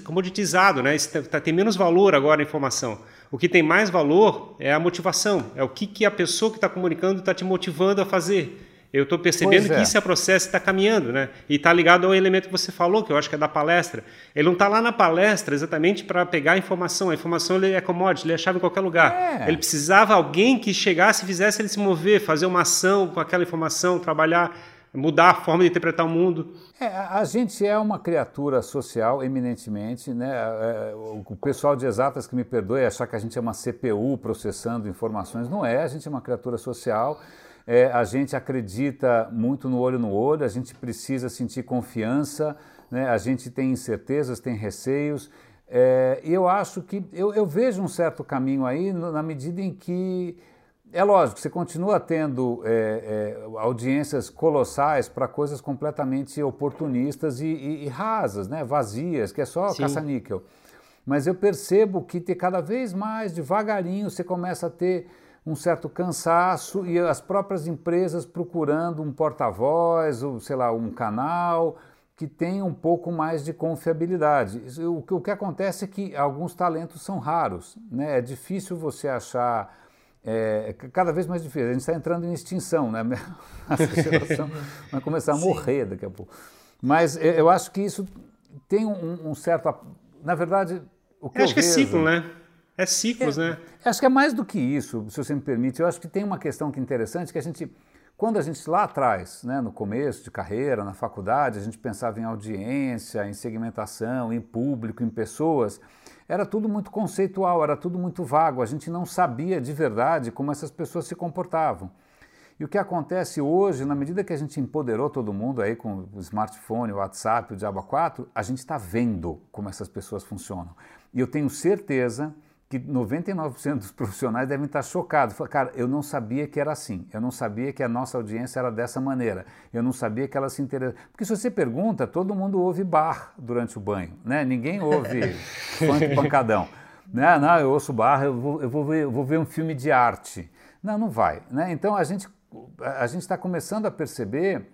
comoditizado, né? Isso tá, tá, tem menos valor agora a informação. O que tem mais valor é a motivação, é o que, que a pessoa que está comunicando está te motivando a fazer. Eu estou percebendo é. que isso é processo está caminhando, né? E está ligado ao elemento que você falou, que eu acho que é da palestra. Ele não está lá na palestra exatamente para pegar a informação. A informação ele é commodity, ele é chave em qualquer lugar. É. Ele precisava alguém que chegasse e fizesse ele se mover, fazer uma ação com aquela informação, trabalhar mudar a forma de interpretar o mundo. É, a gente é uma criatura social, eminentemente. Né? É, o pessoal de exatas que me perdoe achar que a gente é uma CPU processando informações. Não é, a gente é uma criatura social. É, a gente acredita muito no olho no olho, a gente precisa sentir confiança, né? a gente tem incertezas, tem receios. É, eu acho que eu, eu vejo um certo caminho aí na medida em que é lógico, você continua tendo é, é, audiências colossais para coisas completamente oportunistas e, e, e, rasas, né? vazias, que é só caça-níquel. Mas eu percebo que ter cada vez mais, devagarinho, você começa a ter um certo cansaço e as próprias empresas procurando um porta-voz, ou sei lá, um canal que tenha um pouco mais de confiabilidade. O, o que acontece é que alguns talentos são raros, né? É difícil você achar é, cada vez mais difícil. A gente está entrando em extinção, né? A geração vai começar a morrer daqui a pouco. Mas eu acho que isso tem um, um certo. Na verdade, o que eu, eu acho que é ciclo, né? É ciclos, é, né? Acho que é mais do que isso, se você me permite. Eu acho que tem uma questão que é interessante que a gente. Quando a gente lá atrás, né, no começo de carreira, na faculdade, a gente pensava em audiência, em segmentação, em público, em pessoas era tudo muito conceitual, era tudo muito vago, a gente não sabia de verdade como essas pessoas se comportavam. E o que acontece hoje, na medida que a gente empoderou todo mundo aí com o smartphone, o WhatsApp, o Diaba 4, a gente está vendo como essas pessoas funcionam. E eu tenho certeza que 99% dos profissionais devem estar chocados. Cara, eu não sabia que era assim. Eu não sabia que a nossa audiência era dessa maneira. Eu não sabia que ela se interessa. Porque se você pergunta, todo mundo ouve bar durante o banho, né? Ninguém ouve funk pancadão. Né? Não, eu ouço bar, eu vou, eu vou, ver, eu vou ver um filme de arte. Não, não vai. Né? Então a gente a gente está começando a perceber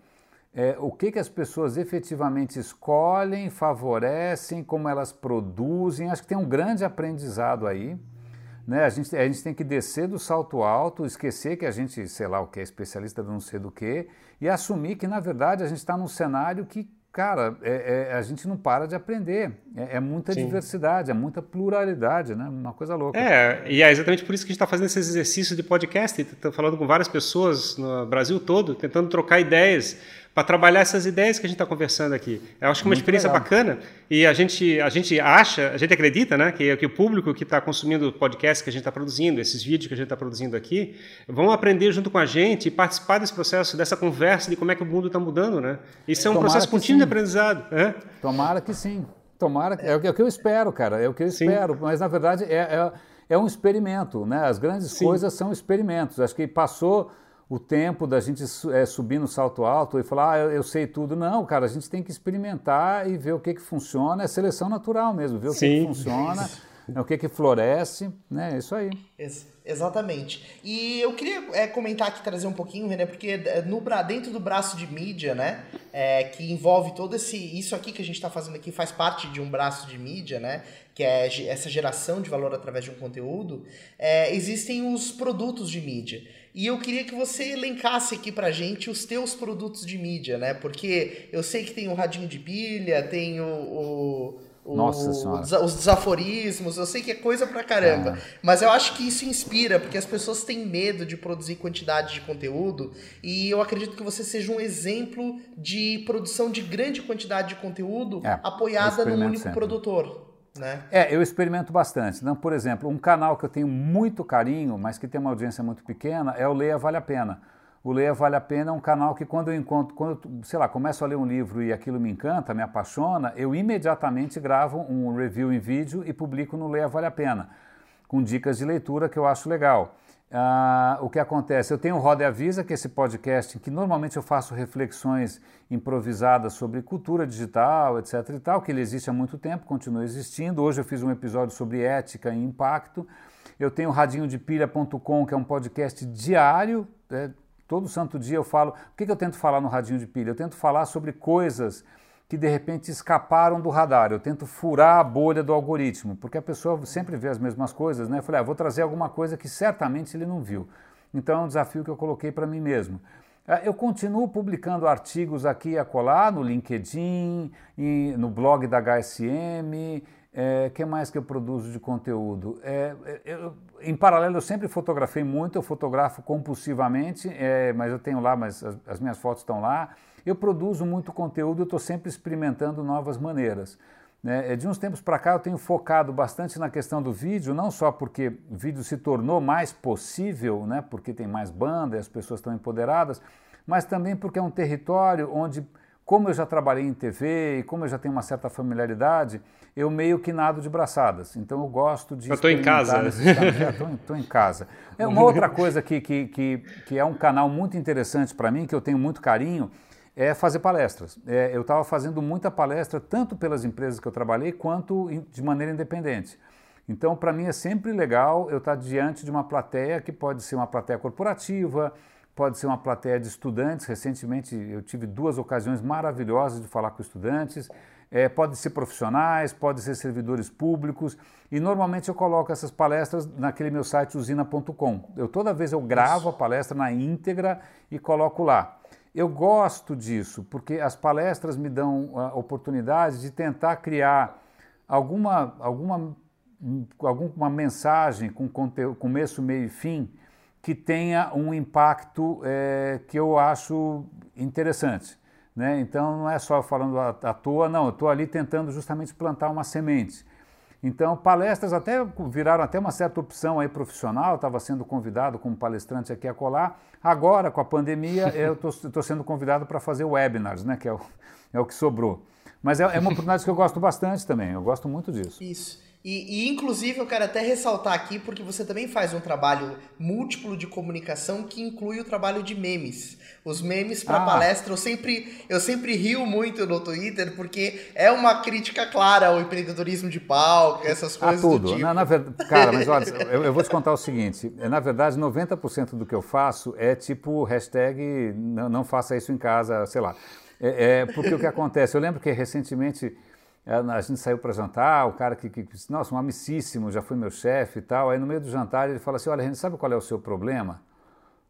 é, o que, que as pessoas efetivamente escolhem, favorecem, como elas produzem. Acho que tem um grande aprendizado aí. Né? A, gente, a gente tem que descer do salto alto, esquecer que a gente, sei lá, o que é especialista do não sei do que, e assumir que, na verdade, a gente está num cenário que cara, é, é, a gente não para de aprender. É, é muita Sim. diversidade, é muita pluralidade, né? Uma coisa louca. É, e é exatamente por isso que a gente está fazendo esse exercício de podcast, tá falando com várias pessoas no Brasil todo, tentando trocar ideias para trabalhar essas ideias que a gente está conversando aqui. Eu acho que é uma Muito experiência legal. bacana e a gente, a gente acha, a gente acredita, né, que, que o público que está consumindo o podcast que a gente está produzindo, esses vídeos que a gente está produzindo aqui, vão aprender junto com a gente e participar desse processo, dessa conversa de como é que o mundo está mudando, né? Isso é um Tomara processo contínuo de aprendizado. É? Tomara que sim. Tomara que, é, o que eu espero, cara. É o que eu espero. Sim. Mas na verdade é, é, é um experimento, né? As grandes sim. coisas são experimentos. Acho que passou o tempo da gente é, subir no salto alto e falar, ah, eu, eu, sei tudo. Não, cara, a gente tem que experimentar e ver o que, que funciona. É seleção natural mesmo, ver o que, que funciona, o que, que floresce, né? É isso aí. Ex exatamente. E eu queria é, comentar aqui, trazer um pouquinho, René, porque é, no, dentro do braço de mídia, né, é, que envolve todo esse... Isso aqui que a gente está fazendo aqui faz parte de um braço de mídia, né? que é essa geração de valor através de um conteúdo, é, existem os produtos de mídia. E eu queria que você elencasse aqui pra gente os teus produtos de mídia, né? Porque eu sei que tem o radinho de pilha, tem o, o nossa o, os desaforismos, eu sei que é coisa pra caramba. É. Mas eu acho que isso inspira, porque as pessoas têm medo de produzir quantidade de conteúdo. E eu acredito que você seja um exemplo de produção de grande quantidade de conteúdo é, apoiada num único sempre. produtor. Né? É, eu experimento bastante. Então, por exemplo, um canal que eu tenho muito carinho, mas que tem uma audiência muito pequena, é o Leia Vale a Pena. O Leia Vale a Pena é um canal que quando eu encontro, quando eu, sei lá, começo a ler um livro e aquilo me encanta, me apaixona, eu imediatamente gravo um review em vídeo e publico no Leia Vale a Pena, com dicas de leitura que eu acho legal. Ah, o que acontece? Eu tenho o Roda e Avisa, que é esse podcast em que normalmente eu faço reflexões improvisadas sobre cultura digital, etc. e tal, que ele existe há muito tempo, continua existindo. Hoje eu fiz um episódio sobre ética e impacto. Eu tenho o radinhodepilha.com, que é um podcast diário, é, Todo santo dia eu falo. O que, que eu tento falar no radinho de pilha? Eu tento falar sobre coisas que de repente escaparam do radar. Eu tento furar a bolha do algoritmo, porque a pessoa sempre vê as mesmas coisas, né? Eu falei, ah, vou trazer alguma coisa que certamente ele não viu. Então é um desafio que eu coloquei para mim mesmo. Ah, eu continuo publicando artigos aqui e acolá no LinkedIn, no blog da HSM, é, que mais que eu produzo de conteúdo? É, é, eu, em paralelo, eu sempre fotografei muito, eu fotografo compulsivamente, é, mas eu tenho lá, mas as, as, minhas fotos estão lá. Eu produzo muito conteúdo, eu estou sempre experimentando novas maneiras. Né? É, de uns tempos para cá, eu tenho focado bastante na questão do vídeo, não só porque o vídeo se tornou mais possível, né? porque tem mais banda e as pessoas estão empoderadas, mas também porque é um território onde como eu já trabalhei em TV e como eu já tenho uma certa familiaridade, eu meio que nado de braçadas. Então eu gosto de. Eu estou em casa. Estou em casa. É uma outra coisa que, que, que, que é um canal muito interessante para mim, que eu tenho muito carinho, é fazer palestras. É, eu estava fazendo muita palestra, tanto pelas empresas que eu trabalhei, quanto de maneira independente. Então, para mim é sempre legal eu estar diante de uma plateia que pode ser uma plateia corporativa, pode ser uma plateia de estudantes. Recentemente eu tive duas ocasiões maravilhosas de falar com estudantes. É, pode ser profissionais, pode ser servidores públicos e normalmente eu coloco essas palestras naquele meu site usina.com. Eu toda vez eu gravo a palestra na íntegra e coloco lá. Eu gosto disso porque as palestras me dão a oportunidade de tentar criar alguma alguma alguma mensagem com conteúdo, começo, meio e fim que tenha um impacto é, que eu acho interessante. Né? Então não é só falando à, à toa, não, eu estou ali tentando justamente plantar uma semente. Então, palestras até viraram até uma certa opção aí profissional, estava sendo convidado como palestrante aqui a colar. Agora, com a pandemia, eu estou sendo convidado para fazer webinars, né, que é o, é o que sobrou. Mas é, é uma oportunidade que eu gosto bastante também, eu gosto muito disso. Isso. E, e, inclusive, eu quero até ressaltar aqui, porque você também faz um trabalho múltiplo de comunicação que inclui o trabalho de memes. Os memes para ah. palestra, eu sempre, eu sempre rio muito no Twitter, porque é uma crítica clara ao empreendedorismo de palco, essas coisas ah, tudo. do tipo. Na, na verdade, cara, mas olha, eu, eu, vou te contar o seguinte, na verdade, 90% do que eu faço é tipo hashtag não, não faça isso em casa, sei lá. É, é porque o que acontece, eu lembro que recentemente a gente saiu para jantar, o cara que, que, nossa, um amicíssimo, já foi meu chefe e tal. Aí no meio do jantar ele fala assim: Olha, gente, sabe qual é o seu problema?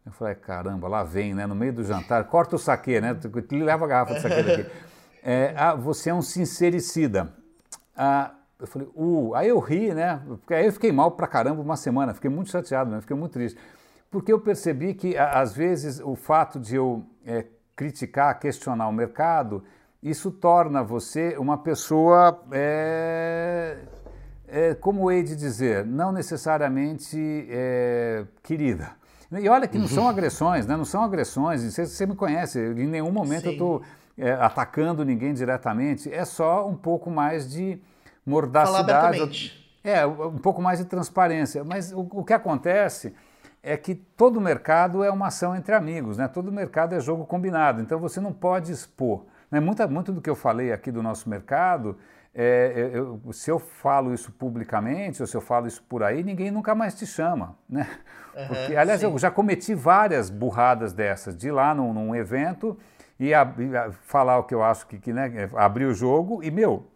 Eu falei: Caramba, lá vem, né? No meio do jantar, corta o saque, né? Leva a garrafa de saque daqui. É, ah, você é um sincericida. Ah, eu falei: Uh, aí eu ri, né? Porque aí eu fiquei mal pra caramba uma semana, fiquei muito chateado, né? fiquei muito triste. Porque eu percebi que, às vezes, o fato de eu é, criticar, questionar o mercado isso torna você uma pessoa, é, é, como hei de dizer, não necessariamente é, querida. E olha que não são uhum. agressões, né? não são agressões, você, você me conhece, em nenhum momento Sim. eu estou é, atacando ninguém diretamente, é só um pouco mais de mordacidade. É, um pouco mais de transparência. Mas o, o que acontece é que todo mercado é uma ação entre amigos, né? todo mercado é jogo combinado, então você não pode expor. Né? Muita, muito do que eu falei aqui do nosso mercado, é, eu, se eu falo isso publicamente, ou se eu falo isso por aí, ninguém nunca mais te chama. Né? Uhum, Porque, aliás, sim. eu já cometi várias burradas dessas, de ir lá num, num evento e, a, a, falar o que eu acho que, que né, é, abrir o jogo, e, meu,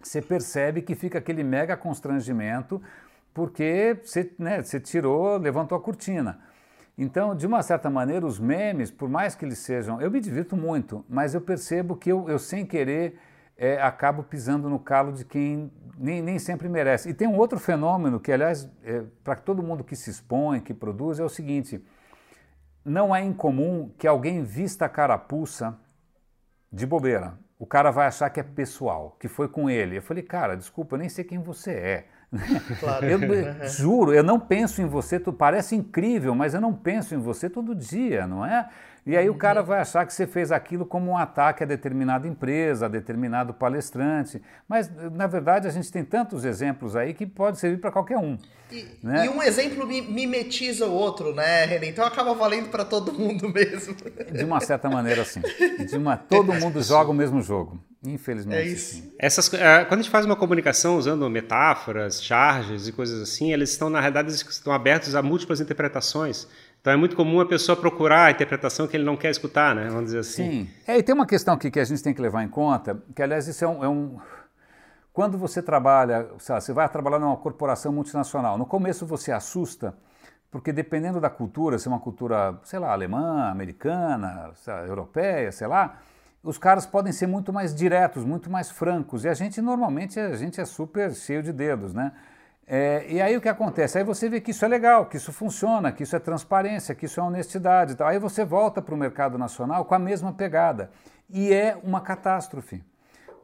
você percebe que fica aquele mega constrangimento porque você, né, você tirou, levantou a cortina. Então, de uma certa maneira, os memes, por mais que eles sejam. Eu me divirto muito, mas eu percebo que eu, eu sem querer, é, acabo pisando no calo de quem nem, nem sempre merece. E tem um outro fenômeno que, aliás, é, para todo mundo que se expõe, que produz, é o seguinte: não é incomum que alguém vista a carapuça de bobeira. O cara vai achar que é pessoal, que foi com ele. Eu falei, cara, desculpa, eu nem sei quem você é. Claro. Eu uhum. juro, eu não penso em você, tu parece incrível, mas eu não penso em você todo dia, não é? E aí o cara vai achar que você fez aquilo como um ataque a determinada empresa, a determinado palestrante. Mas, na verdade, a gente tem tantos exemplos aí que pode servir para qualquer um. E, né? e, um exemplo mimetiza o outro, né, René? Então acaba valendo para todo mundo mesmo. De uma certa maneira, sim. De uma, todo mundo joga o mesmo jogo. Infelizmente. É isso. Sim. Essas, é, quando a gente faz uma comunicação usando metáforas, charges e coisas assim, eles estão, na realidade, estão abertos a múltiplas interpretações. Então é muito comum a pessoa procurar a interpretação que ele não quer escutar, né? Vamos dizer assim. Sim. É, e tem uma questão aqui que a gente tem que levar em conta, que aliás isso é um. É um... Quando você trabalha, você vai trabalhar numa corporação multinacional, no começo você assusta, porque dependendo da cultura, se é uma cultura, sei lá, alemã, americana, lá, europeia, sei lá, os caras podem ser muito mais diretos, muito mais francos. E a gente normalmente a gente é super cheio de dedos, né? É, e aí o que acontece? Aí você vê que isso é legal, que isso funciona, que isso é transparência, que isso é honestidade. Tal. Aí você volta para o mercado nacional com a mesma pegada. E é uma catástrofe.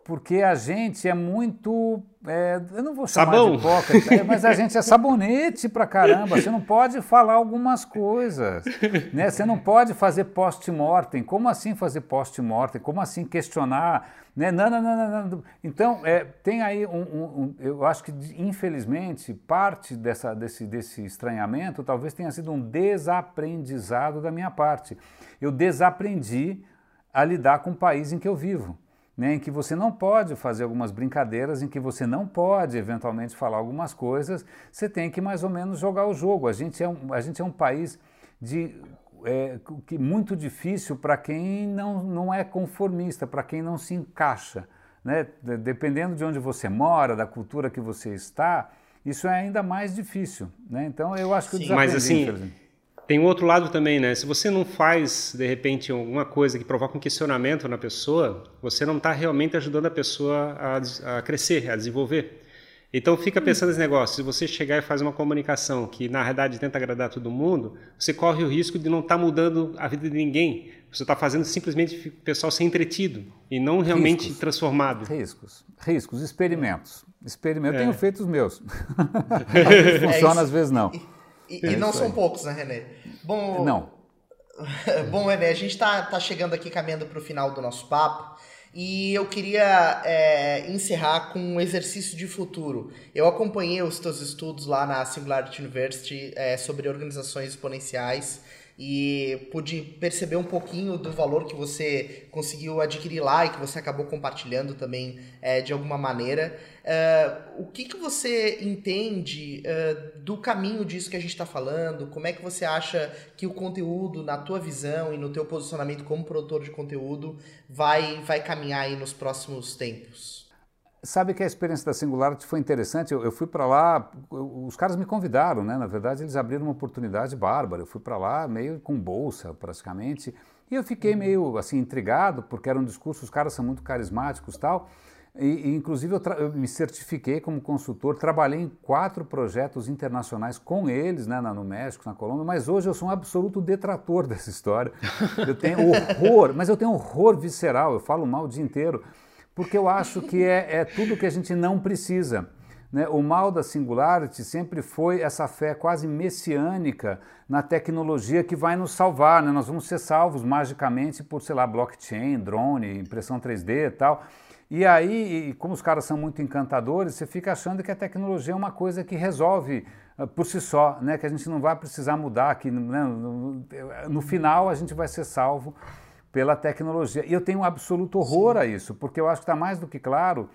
Porque a gente é muito. É, eu não vou chamar Sabão. de hipócrita, é, mas a gente é sabonete pra caramba. Você não pode falar algumas coisas. Né? Você não pode fazer post-mortem. Como assim fazer post-mortem? Como assim questionar? Né? Não, não, não, não. Então, é, tem aí um, um, um, Eu acho que, infelizmente, parte dessa, desse, desse estranhamento talvez tenha sido um desaprendizado da minha parte. Eu desaprendi a lidar com o país em que eu vivo né, em que você não pode fazer algumas brincadeiras, em que você não pode eventualmente falar algumas coisas, você tem que mais ou menos jogar o jogo. A gente é um, a gente é um país de é, que muito difícil para quem não, não é conformista, para quem não se encaixa. Né? Dependendo de onde você mora, da cultura que você está, isso é ainda mais difícil. Né? Então eu acho que Sim, o Mas assim, tem um outro lado também, né? Se você não faz, de repente, alguma coisa que provoca um questionamento na pessoa, você não está realmente ajudando a pessoa a, a, crescer, a desenvolver. Então fica pensando nesse negócio. Se você chegar e fazer uma comunicação que na verdade tenta agradar todo mundo, você corre o risco de não estar tá mudando a vida de ninguém. Você está fazendo simplesmente o pessoal ser entretido e não realmente riscos, transformado. Riscos, riscos, experimentos. Experimentos. É. Eu tenho feito os meus. às vezes funciona, é às vezes não. E, e não são poucos, né, René? Bom, não. Bom, René, a gente está tá chegando aqui caminhando para o final do nosso papo. E eu queria é, encerrar com um exercício de futuro. Eu acompanhei os teus estudos lá na Singularity University é, sobre organizações exponenciais e pude perceber um pouquinho do valor que você conseguiu adquirir lá e que você acabou compartilhando também é, de alguma maneira. Uh, o que, que você entende uh, do caminho disso que a gente está falando? Como é que você acha que o conteúdo, na tua visão e no teu posicionamento como produtor de conteúdo, vai, vai caminhar aí nos próximos tempos? Sabe que a experiência da Singularity foi interessante. Eu, eu fui para lá, eu, os caras me convidaram, né? Na verdade, eles abriram uma oportunidade bárbara. Eu fui para lá meio com bolsa, praticamente. E eu fiquei uhum. meio assim intrigado, porque era um discurso, os caras são muito carismáticos tal. E, e inclusive eu, eu, me certifiquei como consultor, trabalhei em quatro projetos internacionais com eles, né, no México, na Colômbia, mas hoje eu sou um absoluto detrator dessa história. Eu tenho horror, mas eu tenho horror visceral, eu falo mal o dia inteiro porque eu acho que é, é tudo que a gente não precisa. Né? O mal da Singularity sempre foi essa fé quase messiânica na tecnologia que vai nos salvar. Né? Nós vamos ser salvos magicamente por, sei lá, blockchain, drone, impressão 3D e tal. E aí, como os caras são muito encantadores, você fica achando que a tecnologia é uma coisa que resolve uh, por si só, né? que a gente não vai precisar mudar, que né? no final a gente vai ser salvo pela tecnologia. E eu tenho um absoluto horror Sim. a isso, porque eu acho que está mais do que claro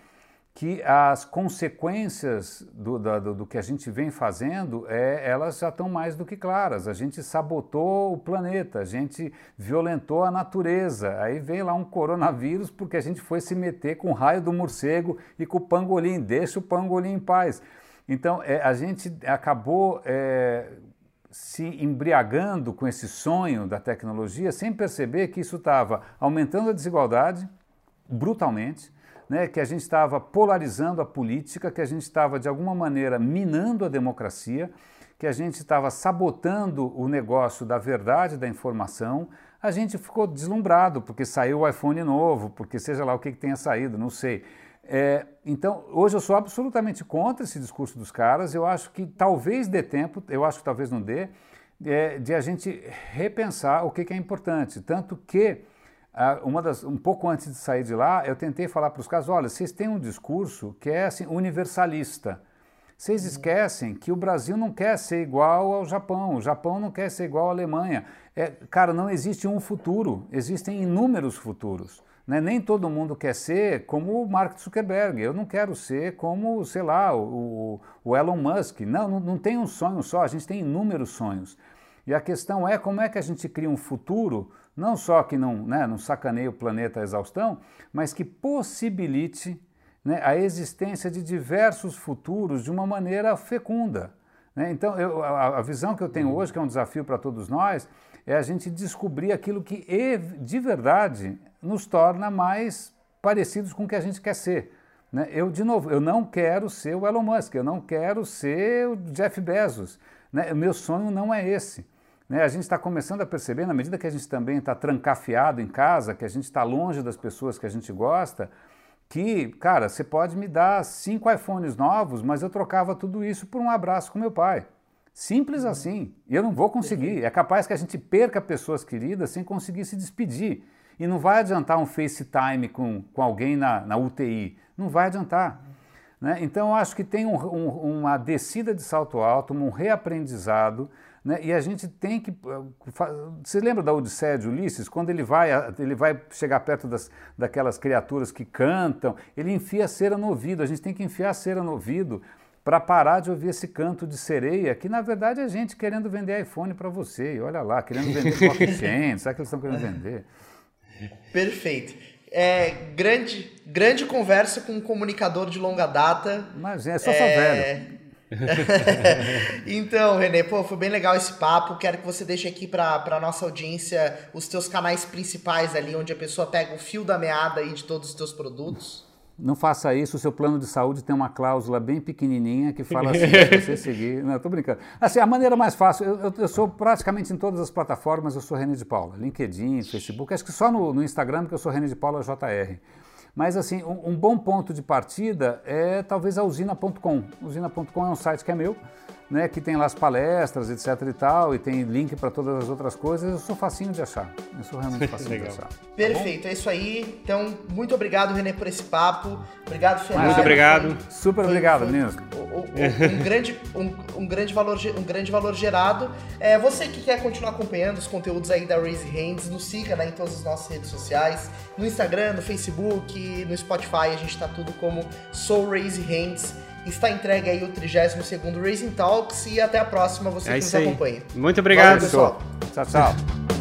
que as consequências do, do, do, que a gente vem fazendo, é, elas já estão mais do que claras. A gente sabotou o planeta, a gente violentou a natureza. Aí vem lá um coronavírus porque a gente foi se meter com o raio do morcego e com o pangolim. Deixa o pangolim em paz. Então, é, a gente acabou é, se embriagando com esse sonho da tecnologia sem perceber que isso estava aumentando a desigualdade brutalmente, né, que a gente estava polarizando a política, que a gente estava de alguma maneira minando a democracia, que a gente estava sabotando o negócio da verdade da informação. A gente ficou deslumbrado porque saiu o iPhone novo, porque seja lá o que, que tenha saído, não sei. É, então, hoje eu sou absolutamente contra esse discurso dos caras. Eu acho que talvez dê tempo, eu acho que talvez não dê, é, de a gente repensar o que, que é importante. Tanto que, uma das, um pouco antes de sair de lá, eu tentei falar para os caras: olha, vocês têm um discurso que é assim, universalista. Vocês esquecem que o Brasil não quer ser igual ao Japão, o Japão não quer ser igual à Alemanha. É, cara, não existe um futuro, existem inúmeros futuros. Né? Nem todo mundo quer ser como o Mark Zuckerberg. Eu não quero ser como, sei lá, o, o Elon Musk. Não, não, não tem um sonho só, a gente tem inúmeros sonhos. E a questão é como é que a gente cria um futuro, não só que não, né, não sacaneie o planeta à exaustão, mas que possibilite né, a existência de diversos futuros de uma maneira fecunda. Né? Então, eu, a, a, visão que eu tenho hoje, que é um desafio para todos nós, é a gente descobrir aquilo que de verdade nos torna mais parecidos com o que a gente quer ser. Né? Eu, de novo, eu não quero ser o Elon Musk, eu não quero ser o Jeff Bezos. Né? O meu sonho não é esse. Né? A gente está começando a perceber, na medida que a gente também está trancafiado em casa, que a gente está longe das pessoas que a gente gosta, que, cara, você pode me dar cinco iPhones novos, mas eu trocava tudo isso por um abraço com meu pai. Simples assim. E eu não vou conseguir. É capaz que a gente perca pessoas queridas sem conseguir se despedir. E não vai adiantar um FaceTime com, com alguém na, na UTI. Não vai adiantar. Né? Então, eu acho que tem um, um, uma descida de salto alto, um reaprendizado né? E a gente tem que. Você lembra da Odisseia de Ulisses? Quando ele vai, ele vai chegar perto das, daquelas criaturas que cantam, ele enfia a cera no ouvido. A gente tem que enfiar a cera no ouvido para parar de ouvir esse canto de sereia, que na verdade é gente querendo vender iPhone para você. E olha lá, querendo vender coeficiente. Sabe o que eles estão querendo vender? Perfeito. É, grande, grande conversa com um comunicador de longa data. Mas é só é... velho. então, Renê, pô, foi bem legal esse papo. Quero que você deixe aqui para a nossa audiência os teus canais principais ali, onde a pessoa pega o fio da meada aí de todos os teus produtos. Não faça isso, o seu plano de saúde tem uma cláusula bem pequenininha que fala assim, se você seguir... Não, tô brincando. Assim, a maneira mais fácil, eu, eu, eu, sou praticamente em todas as plataformas, eu sou René de Paula. LinkedIn, Facebook, acho que só no, no Instagram que eu sou René de Paula JR. Mas assim, um, um bom ponto de partida é talvez a usina.com. Usina.com é um site que é meu, né, que tem lá as palestras, etc e tal, e tem link para todas as outras coisas. Eu sou facinho de achar. Eu sou realmente facinho de achar. Tá Perfeito, tá é isso aí. Então, muito obrigado, Renê, por esse papo. Obrigado, Fernando. Muito obrigado. Super obrigado, meninos. Um, grande, um, um, grande valor, um grande valor gerado. É, você que quer continuar acompanhando os conteúdos aí da Raise Hands, nos siga né, em todas as nossas redes sociais. No Instagram, no Facebook, no Spotify, a gente está tudo como Soul Raise Hands. Está entregue aí o 32º Racing Talks e até a próxima, você é que nos acompanha. Muito obrigado, Valeu, pessoal. Tchau, tchau.